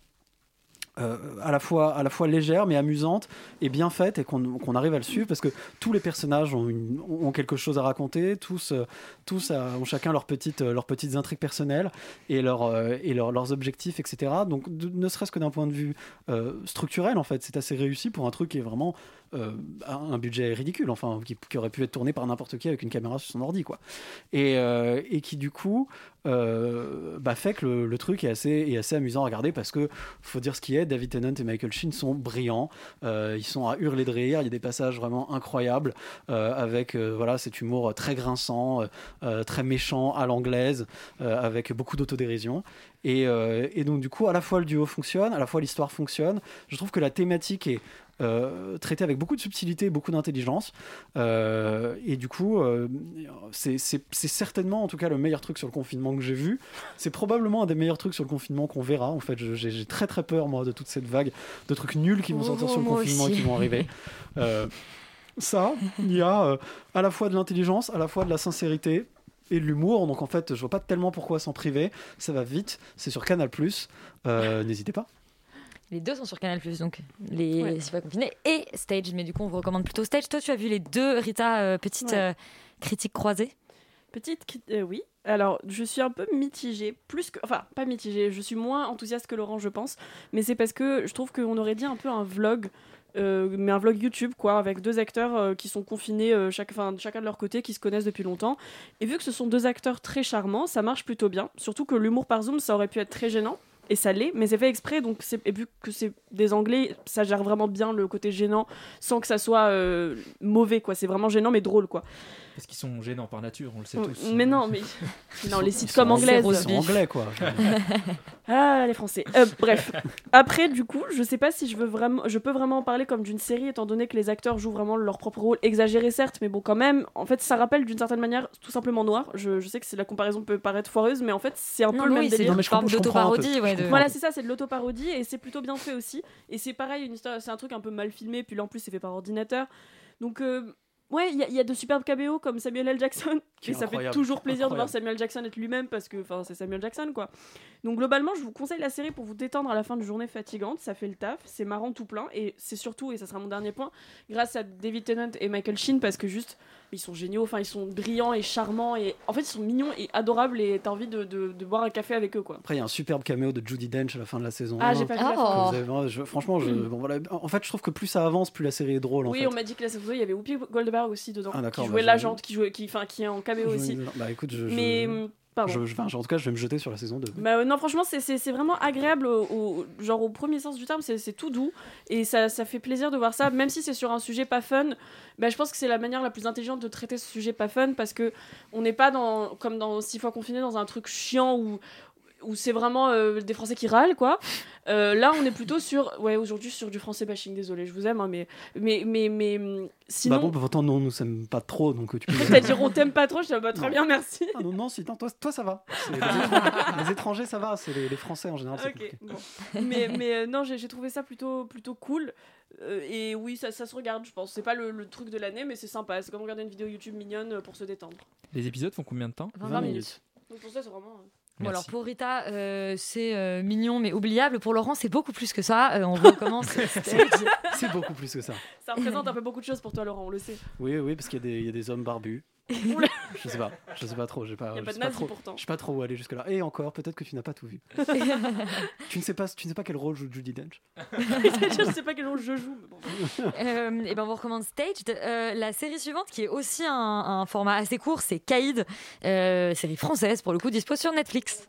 euh, à, la fois, à la fois légère mais amusante et bien faite et qu'on qu'on arrive à le suivre parce que tous les personnages ont, ont quelque chose à raconter, tous, euh, tous euh, ont chacun leurs petites, leurs petites intrigues personnelles et, leur, et leur- leurs objectifs, etc. Donc ne serait-ce que d'un point de vue structurel, en fait, c'est assez réussi pour un truc qui est vraiment un budget ridicule, enfin, qui, qui aurait pu être tourné par n'importe qui avec une caméra sur son ordi, quoi. Et, et qui du coup euh, bah, fait que le, truc est assez, est assez amusant à regarder parce que faut dire ce qui est, David Tennant et Michael Sheen sont brillants, Euh, ils sont à hurler de rire, il y a des passages vraiment incroyables euh, avec voilà cet humour très grinçant, très méchant à l'anglaise, avec beaucoup d'autodérision. Et, et donc du coup, à la fois le duo fonctionne, à la fois l'histoire fonctionne. Je trouve que la thématique est euh, traité avec beaucoup de subtilité, beaucoup d'intelligence. Euh, et du coup, euh, c'est certainement, en tout cas, le meilleur truc sur le confinement que j'ai vu. C'est probablement un des meilleurs trucs sur le confinement qu'on verra. En fait, j'ai très très peur, moi, de toute cette vague de trucs nuls qui vont Oh, sortir sur le moi confinement et qui vont arriver. (laughs) Ça, il y a à la fois de l'intelligence, à la fois de la sincérité et de l'humour. Donc en fait, je vois pas tellement pourquoi s'en priver. Ça va vite. C'est sur Canal+. Euh, N'hésitez pas. Les deux sont sur Canal+, donc les Ouais. C'est pas confiné et Stage, mais du coup on vous recommande plutôt Stage. Toi tu as vu les deux, Rita, euh, petites Ouais. euh, critiques croisées? Petite, euh, oui. Alors, je suis un peu mitigée, plus que, enfin, pas mitigée. Je suis moins enthousiaste que Laurent, je pense, mais c'est parce que je trouve qu'on aurait dit un peu un vlog. euh, mais un vlog YouTube quoi avec deux acteurs euh, qui sont confinés euh, chaque, chacun de leur côté qui se connaissent depuis longtemps et vu que ce sont deux acteurs très charmants ça marche plutôt bien surtout que l'humour par zoom ça aurait pu être très gênant et ça l'est mais c'est fait exprès donc et vu que c'est des anglais ça gère vraiment bien le côté gênant sans que ça soit euh, mauvais quoi. C'est vraiment gênant mais drôle quoi Parce qu'ils sont gênants par nature, on le sait Oh, tous. Mais non, mais (laughs) (laughs) non, les sitcoms sont anglaises. Ils sont anglais, quoi. (laughs) ah, les Français. Euh, bref. Après, du coup, je sais pas si je veux vraiment, je peux vraiment en parler comme d'une série, étant donné que les acteurs jouent vraiment leur propre rôle, exagéré certes, mais bon, quand même. En fait, ça rappelle d'une certaine manière tout simplement Noir. Je, je sais que c'est- la comparaison peut paraître foireuse, mais en fait, c'est un Non, peu le oui, même c'est délire. une forme d'autoparodie, ouais, de- Voilà, c'est ça, c'est de l'autoparodie et c'est plutôt bien fait aussi. Et c'est pareil, une histoire, c'est un truc un peu mal filmé, puis là en plus c'est fait par ordinateur. Donc euh, ouais, il y, a- de superbes caméos comme Samuel L. Jackson. Et ça fait toujours plaisir de voir. Samuel Jackson être lui-même parce que enfin c'est Samuel Jackson quoi. Donc globalement, je vous conseille la série pour vous détendre à la fin d'une journée fatigante. Ça fait le taf, c'est marrant tout plein et c'est surtout et ça sera mon dernier point grâce à David Tennant et Michael Sheen parce que juste ils sont géniaux. Enfin ils sont brillants et charmants et en fait ils sont mignons et adorables et t'as envie de, de- de boire un café avec eux quoi. Après, il y a un superbe caméo de Judy Dench à la fin de la saison. Ah, 1, j'ai pas vu avez- je- franchement, je, bon, voilà. en fait, je trouve que plus ça avance, plus la série est drôle. En oui, fait. on m'a dit que la saison 2, il y avait Whoopi Goldberg aussi dedans, Ah, qui bah, jouait je- l'agente, qui jouait, qui, enfin, qui est en caméo. Bah écoute, je. Mais pardon. je- je- enfin, en tout cas, je vais me jeter sur la saison 2. Bah, euh, non, franchement, c'est- vraiment agréable, au, au- genre au premier sens du terme, c'est c'est tout doux et ça, ça fait plaisir de voir ça, même si c'est sur un sujet pas fun. Bah, je pense que c'est la manière la plus intelligente de traiter ce sujet pas fun parce que on n'est pas dans, comme dans Six fois confiné dans un truc chiant où où c'est vraiment euh, des Français qui râlent quoi. Euh, là, on est plutôt sur, ouais, aujourd'hui sur du français bashing. Désolé, je vous aime, hein, mais mais mais mais hum, sinon. Bah bon, bah, pourtant, non, nous sommes pas trop, donc tu peux. (laughs) T'as dit on t'aime pas trop, je dis bah, très Non. bien, merci. Ah non, non, si, non, toi, toi ça va. C'est Les, (laughs) étrangers, les étrangers, ça va. C'est les, les Français en général. c'est Ok, compliqué. bon. mais mais euh, non, j'ai j'ai trouvé ça plutôt plutôt cool. Euh, et oui, ça, ça se regarde, je pense. C'est pas le, le truc de l'année, mais c'est sympa. C'est comme regarder une vidéo YouTube mignonne euh, pour se détendre. Les épisodes font combien de temps? 20, minutes. Donc pour ça, c'est vraiment. Bon, alors pour Rita, euh, c'est euh, mignon mais oubliable. Pour Laurent, c'est beaucoup plus que ça. Euh, on recommence. (laughs) C'est beaucoup plus que ça. Ça représente un peu beaucoup de choses pour toi, Laurent, on le sait. Oui, oui, parce qu'il y a des hommes barbus. Je sais pas, je sais pas trop, j'ai pas, y a pas de trop, pourtant. je sais pas trop où aller jusque là. Et encore, peut-être que tu n'as pas tout vu. (laughs) tu ne sais pas, tu ne sais pas quel rôle joue Judy Dench. (laughs) je sais pas quel rôle je joue, mais bon. Euh, et ben on vous recommande Stage. Euh, la série suivante, qui est aussi un, un format assez court, c'est Caïd, euh, série française pour le coup, dispo sur Netflix.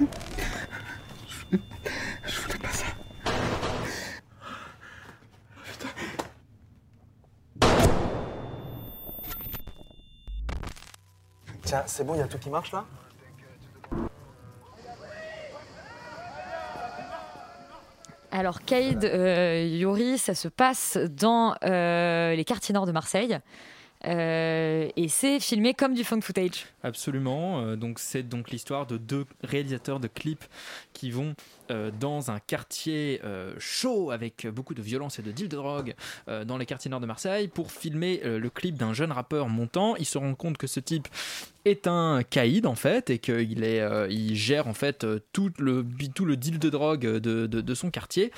(laughs) Je voulais pas ça. Tiens, c'est bon, il y a tout qui marche là Alors Caïd, euh, Yuri, ça se passe dans euh, les quartiers nord de Marseille. Euh, et c'est filmé comme du found footage. Absolument. Euh, donc c'est donc l'histoire de deux réalisateurs de clips qui vont euh, dans un quartier euh, chaud avec beaucoup de violence et de deal de drogue euh, dans les quartiers nord de Marseille pour filmer le clip d'un jeune rappeur montant. Ils se rendent compte que ce type est un caïd en fait et qu'il est, euh, il gère en fait tout le tout le deal de drogue de, de, de son quartier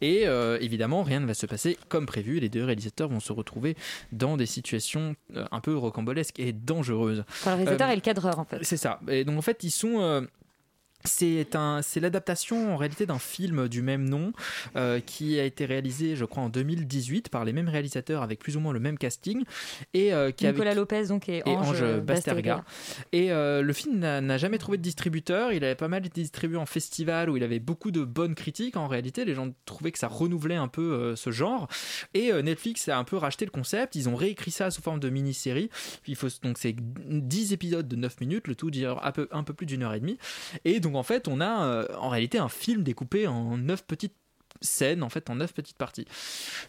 et euh, évidemment rien ne va se passer comme prévu. Les deux réalisateurs vont se retrouver dans des situations un peu rocambolesques et dangereuses. Enfin, le réalisateur Euh, et le cadreur en fait. c'est ça. Et donc en fait, ils sont. C'est un, c'est l'adaptation en réalité d'un film du même nom euh, qui a été réalisé, je crois, en 2018 par les mêmes réalisateurs avec plus ou moins le même casting et euh, qui Nicolas Lopez donc et et Ange, Ange Basterga. Et euh, le film n'a jamais trouvé de distributeur. Il avait pas mal été distribué en festival où il avait beaucoup de bonnes critiques. En réalité, les gens trouvaient que ça renouvelait un peu euh, ce genre. Et Netflix a un peu racheté le concept. Ils ont réécrit ça sous forme de mini-série. Il faut donc c'est 10 épisodes de 9 minutes. Le tout dure un peu, un peu plus d'une heure et demie. Et donc où en fait on a euh, en réalité un film découpé en neuf petites scènes en fait en neuf petites parties.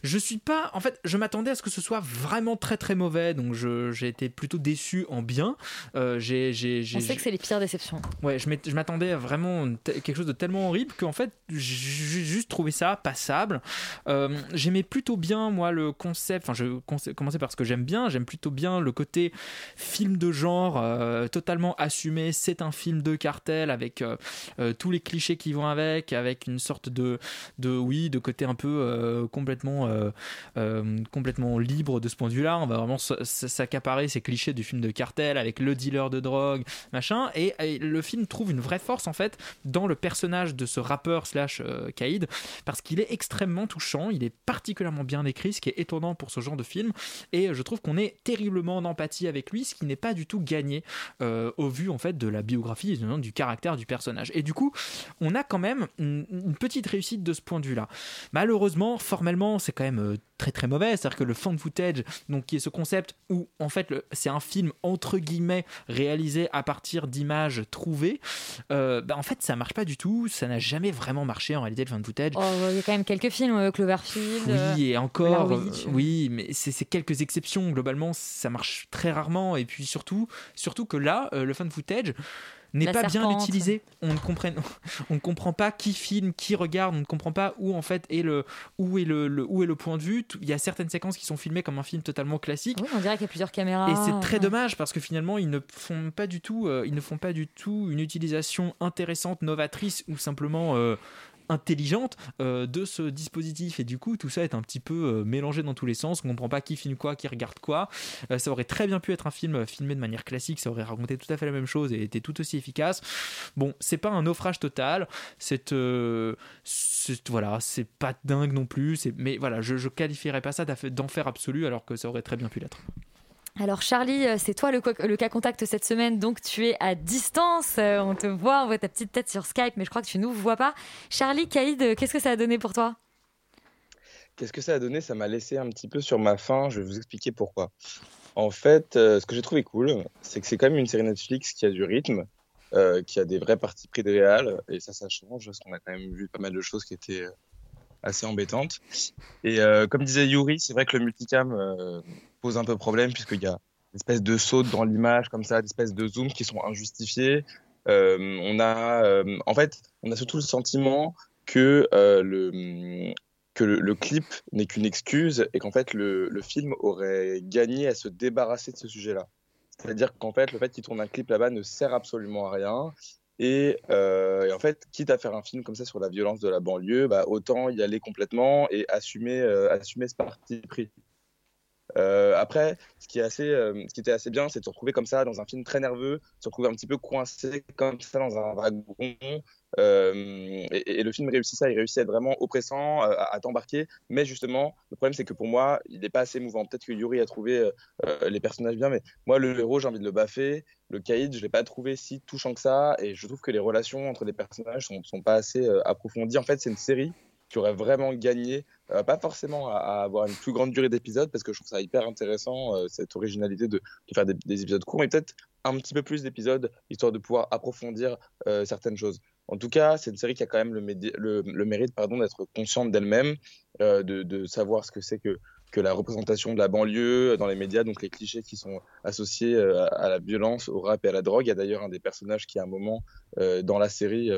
Je suis pas en fait je m'attendais à ce que ce soit vraiment très très mauvais donc j'ai été plutôt déçu en bien. Euh, j'ai On sait que c'est les pires déceptions. Ouais, je m'attendais à vraiment quelque chose de tellement horrible qu'en fait, j'ai juste trouvé ça passable. Euh, J'aimais plutôt bien, moi, le concept. Enfin, je commençais par ce que j'aime bien. J'aime plutôt bien le côté film de genre euh, totalement assumé. C'est un film de cartel avec euh, tous les clichés qui vont avec, avec une sorte de, de oui, de côté un peu euh, complètement, euh, euh, complètement libre de ce point de vue-là. On va vraiment s'accaparer ces clichés du film de cartel avec le dealer de drogue, machin. Et, le film trouve une vraie force en fait dans le personnage de ce rappeur slash Kaïd parce qu'il est extrêmement touchant. Il est particulièrement bien écrit, ce qui est étonnant pour ce genre de film. Et je trouve qu'on est terriblement en empathie avec lui, ce qui n'est pas du tout gagné au vu en fait de la biographie du- caractère du personnage. Et du coup, on a quand même une, une petite réussite de ce point de vue-là. Malheureusement, formellement, c'est quand même euh, très très mauvais. C'est-à-dire que le fan footage, donc qui est ce concept où en fait c'est un film entre guillemets réalisé à partir d'images trouvées, euh, bah, en fait ça marche pas du tout. Ça n'a jamais vraiment marché en réalité le fan footage. Oh, il y a quand même quelques films, euh, Cloverfield. euh, Oui, et encore, euh, oui, mais c'est quelques exceptions. Globalement, ça marche très rarement. Et puis surtout, surtout que là, euh, le fan footage n'est pas bien utilisé. On ne, comprend, (laughs) on ne comprend pas qui filme, qui regarde, on ne comprend pas où en fait est le, où est le, le- où est le point de vue. Il y a certaines séquences qui sont filmées comme un film totalement classique. Oui, on dirait qu'il y a plusieurs caméras. Et c'est très dommage parce que finalement ils ne font pas du tout, euh, ils ne font pas du tout une utilisation intéressante, novatrice ou simplement euh, intelligente euh, de ce dispositif. Et du coup tout ça est un petit peu euh, mélangé dans tous les sens. On comprend pas qui filme quoi qui regarde quoi. Euh, ça aurait très bien pu être un film filmé de manière classique. Ça aurait raconté tout à fait la même chose et été tout aussi efficace. Bon c'est pas un naufrage total. C'est voilà c'est pas dingue non plus. Mais voilà je, je qualifierais pas ça d'enfer absolu alors que ça aurait très bien pu l'être Alors Charlie, euh, c'est toi le, cas contact cette semaine, donc tu es à distance. Euh, On te voit, on voit ta petite tête sur Skype, mais je crois que tu nous vois pas. Charlie, Kaïd, euh, qu'est-ce que ça a donné pour toi? Qu'est-ce que ça a donné? Ça m'a laissé un petit peu sur ma faim. Je vais vous expliquer pourquoi. En fait, ce que j'ai trouvé cool, c'est que c'est quand même une série Netflix qui a du rythme, qui a des vrais parties pris de réal, et ça, ça change, parce qu'on a quand même vu pas mal de choses qui étaient assez embêtantes. Et comme disait Yuri, c'est vrai que le multicam pose un peu problème, puisqu'il y a une espèce de saute dans l'image, comme ça, des espèces de zooms qui sont injustifiés. Euh, on a, euh, en fait, on a surtout le sentiment que euh, le que le, clip n'est qu'une excuse et qu'en fait le, le film aurait gagné à se débarrasser de ce sujet-là. C'est-à-dire qu'en fait le fait qu'il tourne un clip là-bas ne sert absolument à rien. Et, en fait, quitte à faire un film comme ça sur la violence de la banlieue, bah, autant y aller complètement et assumer, assumer ce parti pris. Euh, après, euh, ce qui était assez bien, c'est de se retrouver comme ça dans un film très nerveux, se retrouver un petit peu coincé comme ça dans un wagon. Euh, et, le film réussit ça, il réussit à être vraiment oppressant, à, t'embarquer. Mais justement, le problème, c'est que pour moi, il n'est pas assez mouvant. Peut-être que Yuri a trouvé les personnages bien, mais moi, le héros, j'ai envie de le baffer. Le caïd, je l'ai pas trouvé si touchant que ça. Et je trouve que les relations entre les personnages sont, sont pas assez approfondies. En fait, c'est une série qui aurait vraiment gagné, euh, pas forcément à, avoir une plus grande durée d'épisodes, parce que je trouve ça hyper intéressant, euh, cette originalité de, faire des, des épisodes courts, mais peut-être un petit peu plus d'épisodes, histoire de pouvoir approfondir euh, certaines choses. En tout cas, c'est une série qui a quand même le, mérite d'être consciente d'elle-même, de, savoir ce que c'est que, que la représentation de la banlieue dans les médias, donc les clichés qui sont associés à, la violence, au rap et à la drogue. Il y a d'ailleurs un des personnages qui, à un moment, dans la série,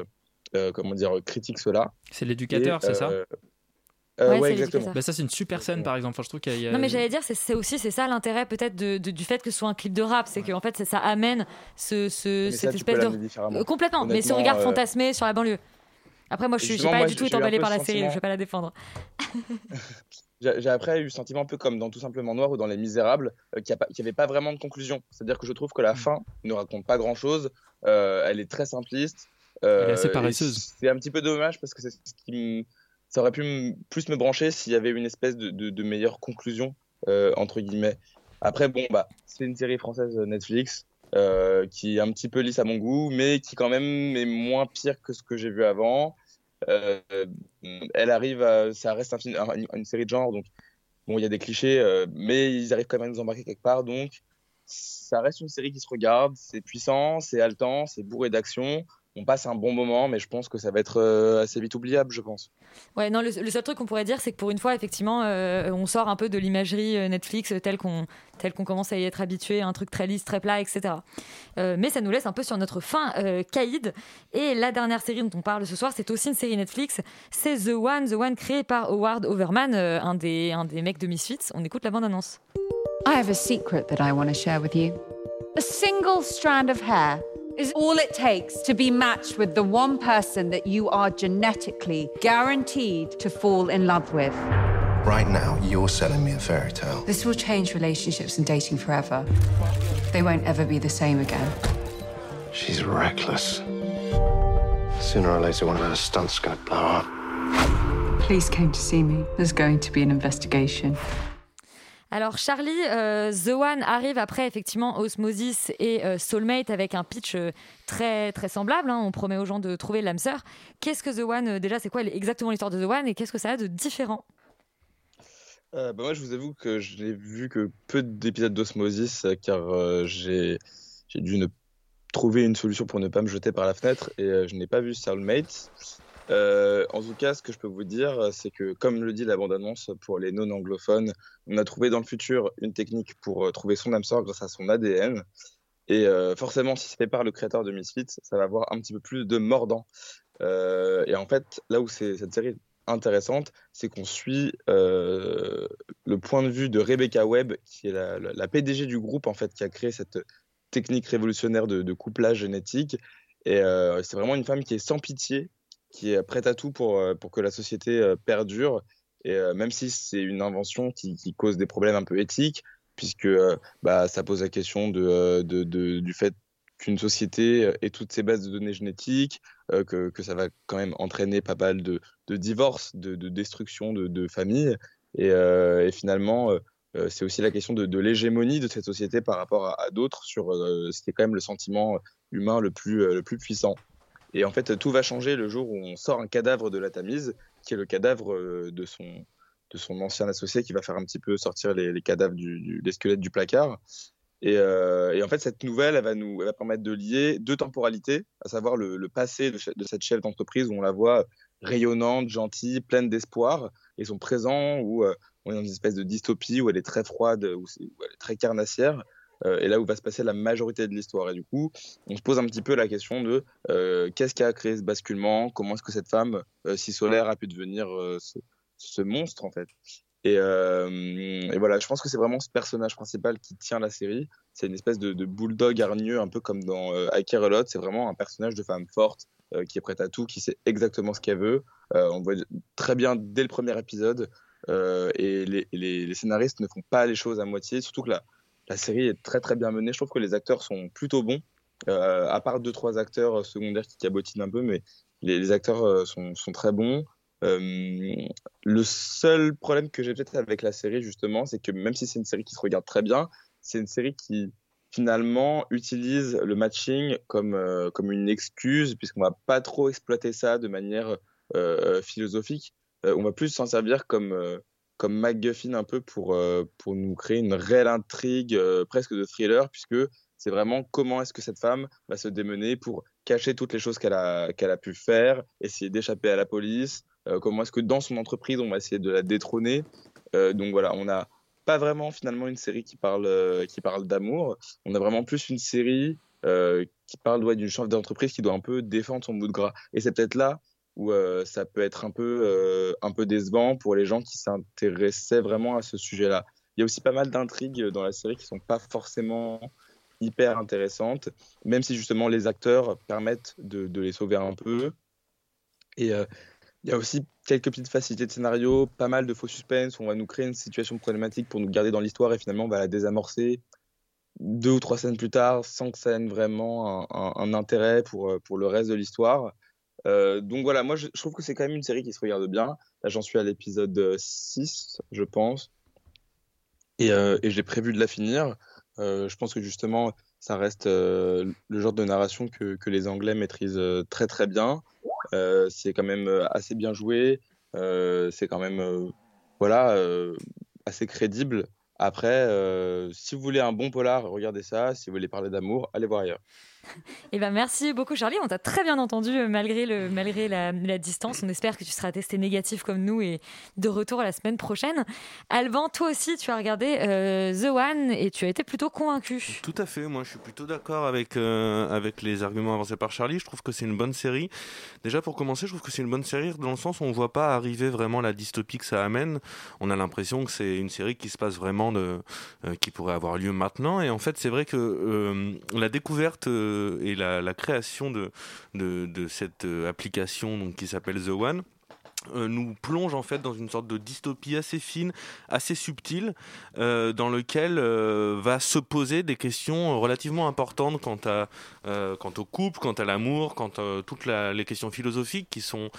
comment dire, critique cela. C'est l'éducateur, c'est ça euh, euh, Ouais, exactement. Bah, ça c'est une super scène par exemple. Enfin, je trouve qu'il y a- Non mais j'allais dire, c'est- aussi c'est ça l'intérêt peut-être de- de- du fait que ce soit un clip de rap, c'est qu'en fait ça, ça amène ce, ce- ça, cette espèce de. Euh, complètement, mais ce regard euh, fantasmé sur la banlieue. Après moi je suis pas moi, du tout emballé par la série, je vais pas la défendre. (laughs) J'ai après eu le sentiment un peu comme dans Tout simplement Noir ou dans Les Misérables, euh, qu'il n'y avait pas vraiment de conclusion. C'est-à-dire que je trouve que Mm. la fin ne raconte pas grand-chose. euh, elle est très simpliste. Euh, Elle est assez et paresseuse. C'est un petit peu dommage parce que c'est ce qui me- ça aurait pu me- plus me brancher s'il y avait une espèce de, de- de meilleure conclusion, euh, entre guillemets. Après, bon, bah, c'est une série française Netflix. euh, qui est un petit peu lisse à mon goût, mais qui quand même est moins pire que ce que j'ai vu avant. Euh, elle arrive à, ça reste un film, un- une série de genre, donc bon, il y a des clichés, euh, mais ils arrivent quand même à nous embarquer quelque part, donc ça reste une série qui se regarde, c'est puissant, c'est haletant, c'est bourré d'action. On passe un bon moment, mais je pense que ça va être euh, assez vite oubliable, je pense. Ouais, non, le, le seul truc qu'on pourrait dire, c'est que pour une fois, effectivement, euh, on sort un peu de l'imagerie euh, Netflix telle qu'on tel qu'on commence à y être habitué, un truc très lisse, très plat, etc. Euh, mais ça nous laisse un peu sur notre fin euh, caïd. Et la dernière série dont on parle ce soir, c'est aussi une série Netflix. C'est The One, The One créée par Howard Overman, euh, un, des, un des mecs de Misfits. On écoute la bande-annonce. I have a secret that I want to share with you. A single strand of hair is all it takes to be matched with the one person that you are genetically guaranteed to fall in love with. Right now, you're selling me a fairy tale. This will change relationships and dating forever. They won't ever be the same again. She's reckless. Sooner or later, one of her stunts gonna blow up. Police came to see me. There's going to be an investigation. Alors Charlie, euh, The One arrive après effectivement Osmosis et euh, Soulmate avec un pitch euh, très très semblable. hein. On promet aux gens de trouver l'âme sœur. Qu'est-ce que The One Déjà, c'est quoi exactement l'histoire de The One et qu'est-ce que ça a de différent? Bah moi, je vous avoue que je n'ai vu que peu d'épisodes d'Osmosis, car j'ai dû trouver une solution pour ne pas me jeter par la fenêtre et je n'ai pas vu Soulmate. Euh, en tout cas, ce que je peux vous dire, c'est que, comme le dit la bande-annonce, pour les non-anglophones, on a trouvé dans le futur une technique pour euh, trouver son âme sœur grâce à son ADN. Et euh, forcément, si c'est fait par le créateur de Misfits, ça va avoir un petit peu plus de mordant. Et en fait, là où c'est cette série intéressante, c'est qu'on suit le point de vue de Rebecca Webb, qui est la, PDG du groupe en fait, qui a créé cette technique révolutionnaire de, couplage génétique. Et c'est vraiment une femme qui est sans pitié, qui est prête à tout pour, euh, pour que la société euh, perdure. Et euh, même si c'est une invention qui, qui cause des problèmes un peu éthiques, puisque bah, ça pose la question de, de- du fait qu'une société ait toutes ses bases de données génétiques, que, que ça va quand même entraîner pas mal de, de divorces, de, de destruction de, de familles. Et, finalement, c'est aussi la question de, l'hégémonie de cette société par rapport à, d'autres sur ce qui est quand même le sentiment humain le plus, le plus puissant. Et en fait, tout va changer le jour où on sort un cadavre de la Tamise, qui est le cadavre euh, de son, de son ancien associé, qui va faire un petit peu sortir les, cadavres, du, les squelettes du placard. Et, euh, et en fait, cette nouvelle, elle va nous elle va permettre de lier deux temporalités, à savoir le, passé de, cette chef d'entreprise où on la voit rayonnante, gentille, pleine d'espoir, et son présent où euh, on est dans une espèce de dystopie où elle est très froide, où, elle est très carnassière, et là où va se passer la majorité de l'histoire. Et du coup, on se pose un petit peu la question de euh, qu'est-ce qui a créé ce basculement, comment est-ce que cette femme euh, si solaire a pu devenir euh, ce, monstre en fait? Et, euh, voilà, je pense que c'est vraiment ce personnage principal qui tient la série. C'est une espèce de, bulldog hargneux, un peu comme dans euh, Lot. C'est vraiment un personnage de femme forte euh, qui est prête à tout, qui sait exactement ce qu'elle veut. Euh, on voit très bien dès le premier épisode. euh, et les scénaristes ne font pas les choses à moitié. Surtout que la, la série est très très bien menée. Je trouve que les acteurs sont plutôt bons. Euh, à part deux trois acteurs secondaires qui cabotinent un peu, mais les, acteurs euh, sont, sont très bons. Euh, le seul problème que j'ai peut-être avec la série, justement, c'est que même si c'est une série qui se regarde très bien, c'est une série qui finalement utilise le matching comme, euh, comme une excuse, puisqu'on va pas trop exploiter ça de manière euh, philosophique. Euh, on va plus s'en servir comme, euh, comme MacGuffin un peu pour, euh, pour nous créer une réelle intrigue euh, presque de thriller, puisque c'est vraiment comment est-ce que cette femme va se démener pour cacher toutes les choses qu'elle a, qu'elle a pu faire, essayer d'échapper à la police, euh, comment est-ce que dans son entreprise on va essayer de la détrôner. Donc voilà, on n'a pas vraiment finalement une série qui parle, parle d'amour, on a vraiment plus une série qui parle d'une chef d'entreprise qui doit un peu défendre son bout de gras. Et c'est peut-être là où euh, ça peut être un peu, euh, un peu décevant pour les gens qui s'intéressaient vraiment à ce sujet-là. Il y a aussi pas mal d'intrigues dans la série qui sont pas forcément hyper intéressantes, même si justement les acteurs permettent de, les sauver un peu. Et euh, il y a aussi quelques petites facilités de scénario, pas mal de faux suspense. On va nous créer une situation problématique pour nous garder dans l'histoire et finalement on va la désamorcer deux ou trois scènes plus tard sans que ça ait vraiment un, un- intérêt pour, pour le reste de l'histoire. Euh, donc voilà, moi je, trouve que c'est quand même une série qui se regarde bien. Là j'en suis à l'épisode 6, je pense. Et, euh, et j'ai prévu de la finir. Euh, je pense que justement, ça reste le genre de narration que, que les Anglais maîtrisent très très bien. C'est quand même assez bien joué. C'est quand même voilà assez crédible. Après, si vous voulez un bon polar, regardez ça. Si vous voulez parler d'amour, allez voir ailleurs. (laughs) Eh ben merci beaucoup Charlie, on t'a très bien entendu euh, malgré, le, malgré la, distance. On espère que tu seras testé négatif comme nous et de retour la semaine prochaine. Alban, toi aussi tu as regardé euh, The One et tu as été plutôt convaincu. Tout à fait, moi je suis plutôt d'accord avec, euh, avec les arguments avancés par Charlie. Je trouve que c'est une bonne série. Déjà pour commencer, je trouve que c'est une bonne série dans le sens où on voit pas arriver vraiment la dystopie que ça amène. On a l'impression que c'est une série qui se passe vraiment de, qui pourrait avoir lieu maintenant. Et en fait, c'est vrai que la découverte et la, création de, de, cette euh, application donc, qui s'appelle The One euh, nous plonge en fait dans une sorte de dystopie assez fine, assez subtile, euh, dans lequel va se poser des questions relativement importantes quant, à, quant au couple, quant à l'amour, quant à toutes les questions philosophiques qui sont,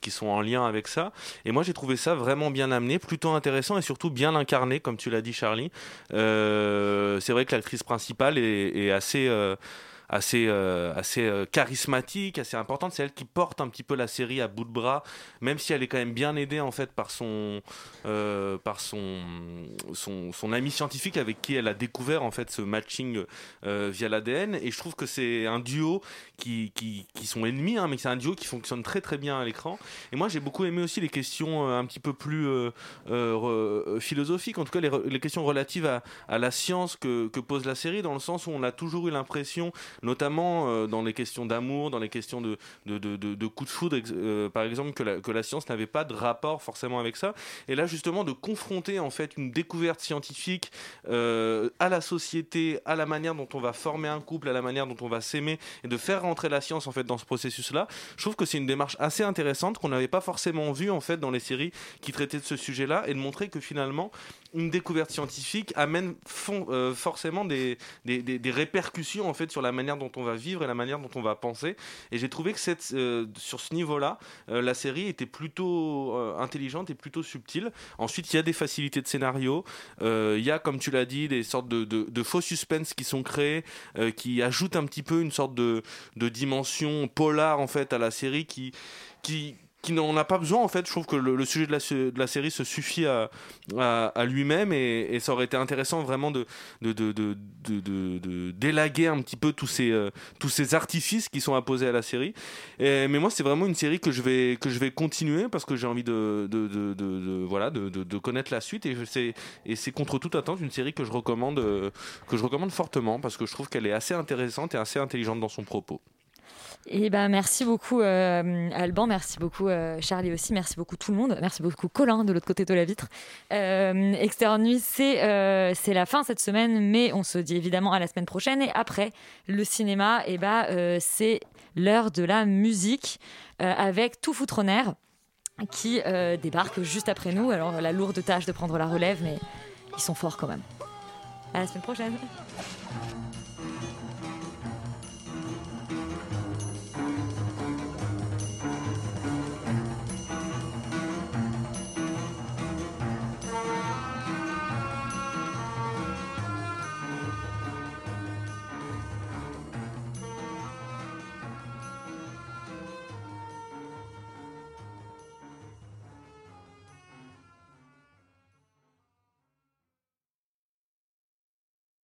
qui sont en lien avec ça. Et moi j'ai trouvé ça vraiment bien amené, plutôt intéressant et surtout bien incarné, comme tu l'as dit Charlie. C'est vrai que l'actrice principale est assez... assez, euh, assez euh, charismatique, assez importante. C'est elle qui porte un petit peu la série à bout de bras, même si elle est quand même bien aidée en fait par son, euh, par son, son, ami scientifique avec qui elle a découvert en fait ce matching via l'ADN. Et je trouve que c'est un duo qui, qui, qui sont ennemis, hein, mais c'est un duo qui fonctionne très très bien à l'écran. Et moi j'ai beaucoup aimé aussi les questions un petit peu plus philosophiques, en tout cas les, questions relatives à, la science que pose la série, dans le sens où on a toujours eu l'impression, notamment euh, dans les questions d'amour, dans les questions de, de, de, coups de foudre, euh, par exemple, que la, que la science n'avait pas de rapport forcément avec ça. Et là justement de confronter en fait une découverte scientifique euh, à la société, à la manière dont on va former un couple, à la manière dont on va s'aimer, et de faire rentrer la science en fait dans ce processus-là, je trouve que c'est une démarche assez intéressante qu'on n'avait pas forcément vue en fait dans les séries qui traitaient de ce sujet-là, et de montrer que finalement une découverte scientifique amène euh, forcément des, des, des- répercussions en fait sur la manière dont on va vivre et la manière dont on va penser. Et j'ai trouvé que cette, euh, sur ce niveau-là, euh, la série était plutôt intelligente et plutôt subtile. Ensuite, il y a des facilités de scénario. Il y a, comme tu l'as dit, des sortes de, de- faux suspens qui sont créés, qui ajoutent un petit peu une sorte de, de dimension polar en fait à la série qui qui qui n'en a pas besoin en fait je trouve que le, sujet de la, série se suffit à, lui-même et, ça aurait été intéressant vraiment de d'élaguer un petit peu tous ces euh, tous ces artifices qui sont imposés à la série mais moi c'est vraiment une série que je vais que je vais continuer parce que j'ai envie de, voilà de, connaître la suite et c'est contre toute attente une série que je recommande euh, que je recommande fortement parce que je trouve qu'elle est assez intéressante et assez intelligente dans son propos Et ben merci beaucoup euh, Alban, merci beaucoup euh, Charlie aussi, merci beaucoup tout le monde, merci beaucoup Colin de l'autre côté de la vitre. Euh, Externe Nuit, c'est euh, c'est la fin cette semaine, mais on se dit évidemment à la semaine prochaine. Et après le cinéma, et ben euh, c'est l'heure de la musique avec Tout foutre en qui débarque juste après nous. Alors la lourde tâche de prendre la relève, mais ils sont forts quand même. À la semaine prochaine.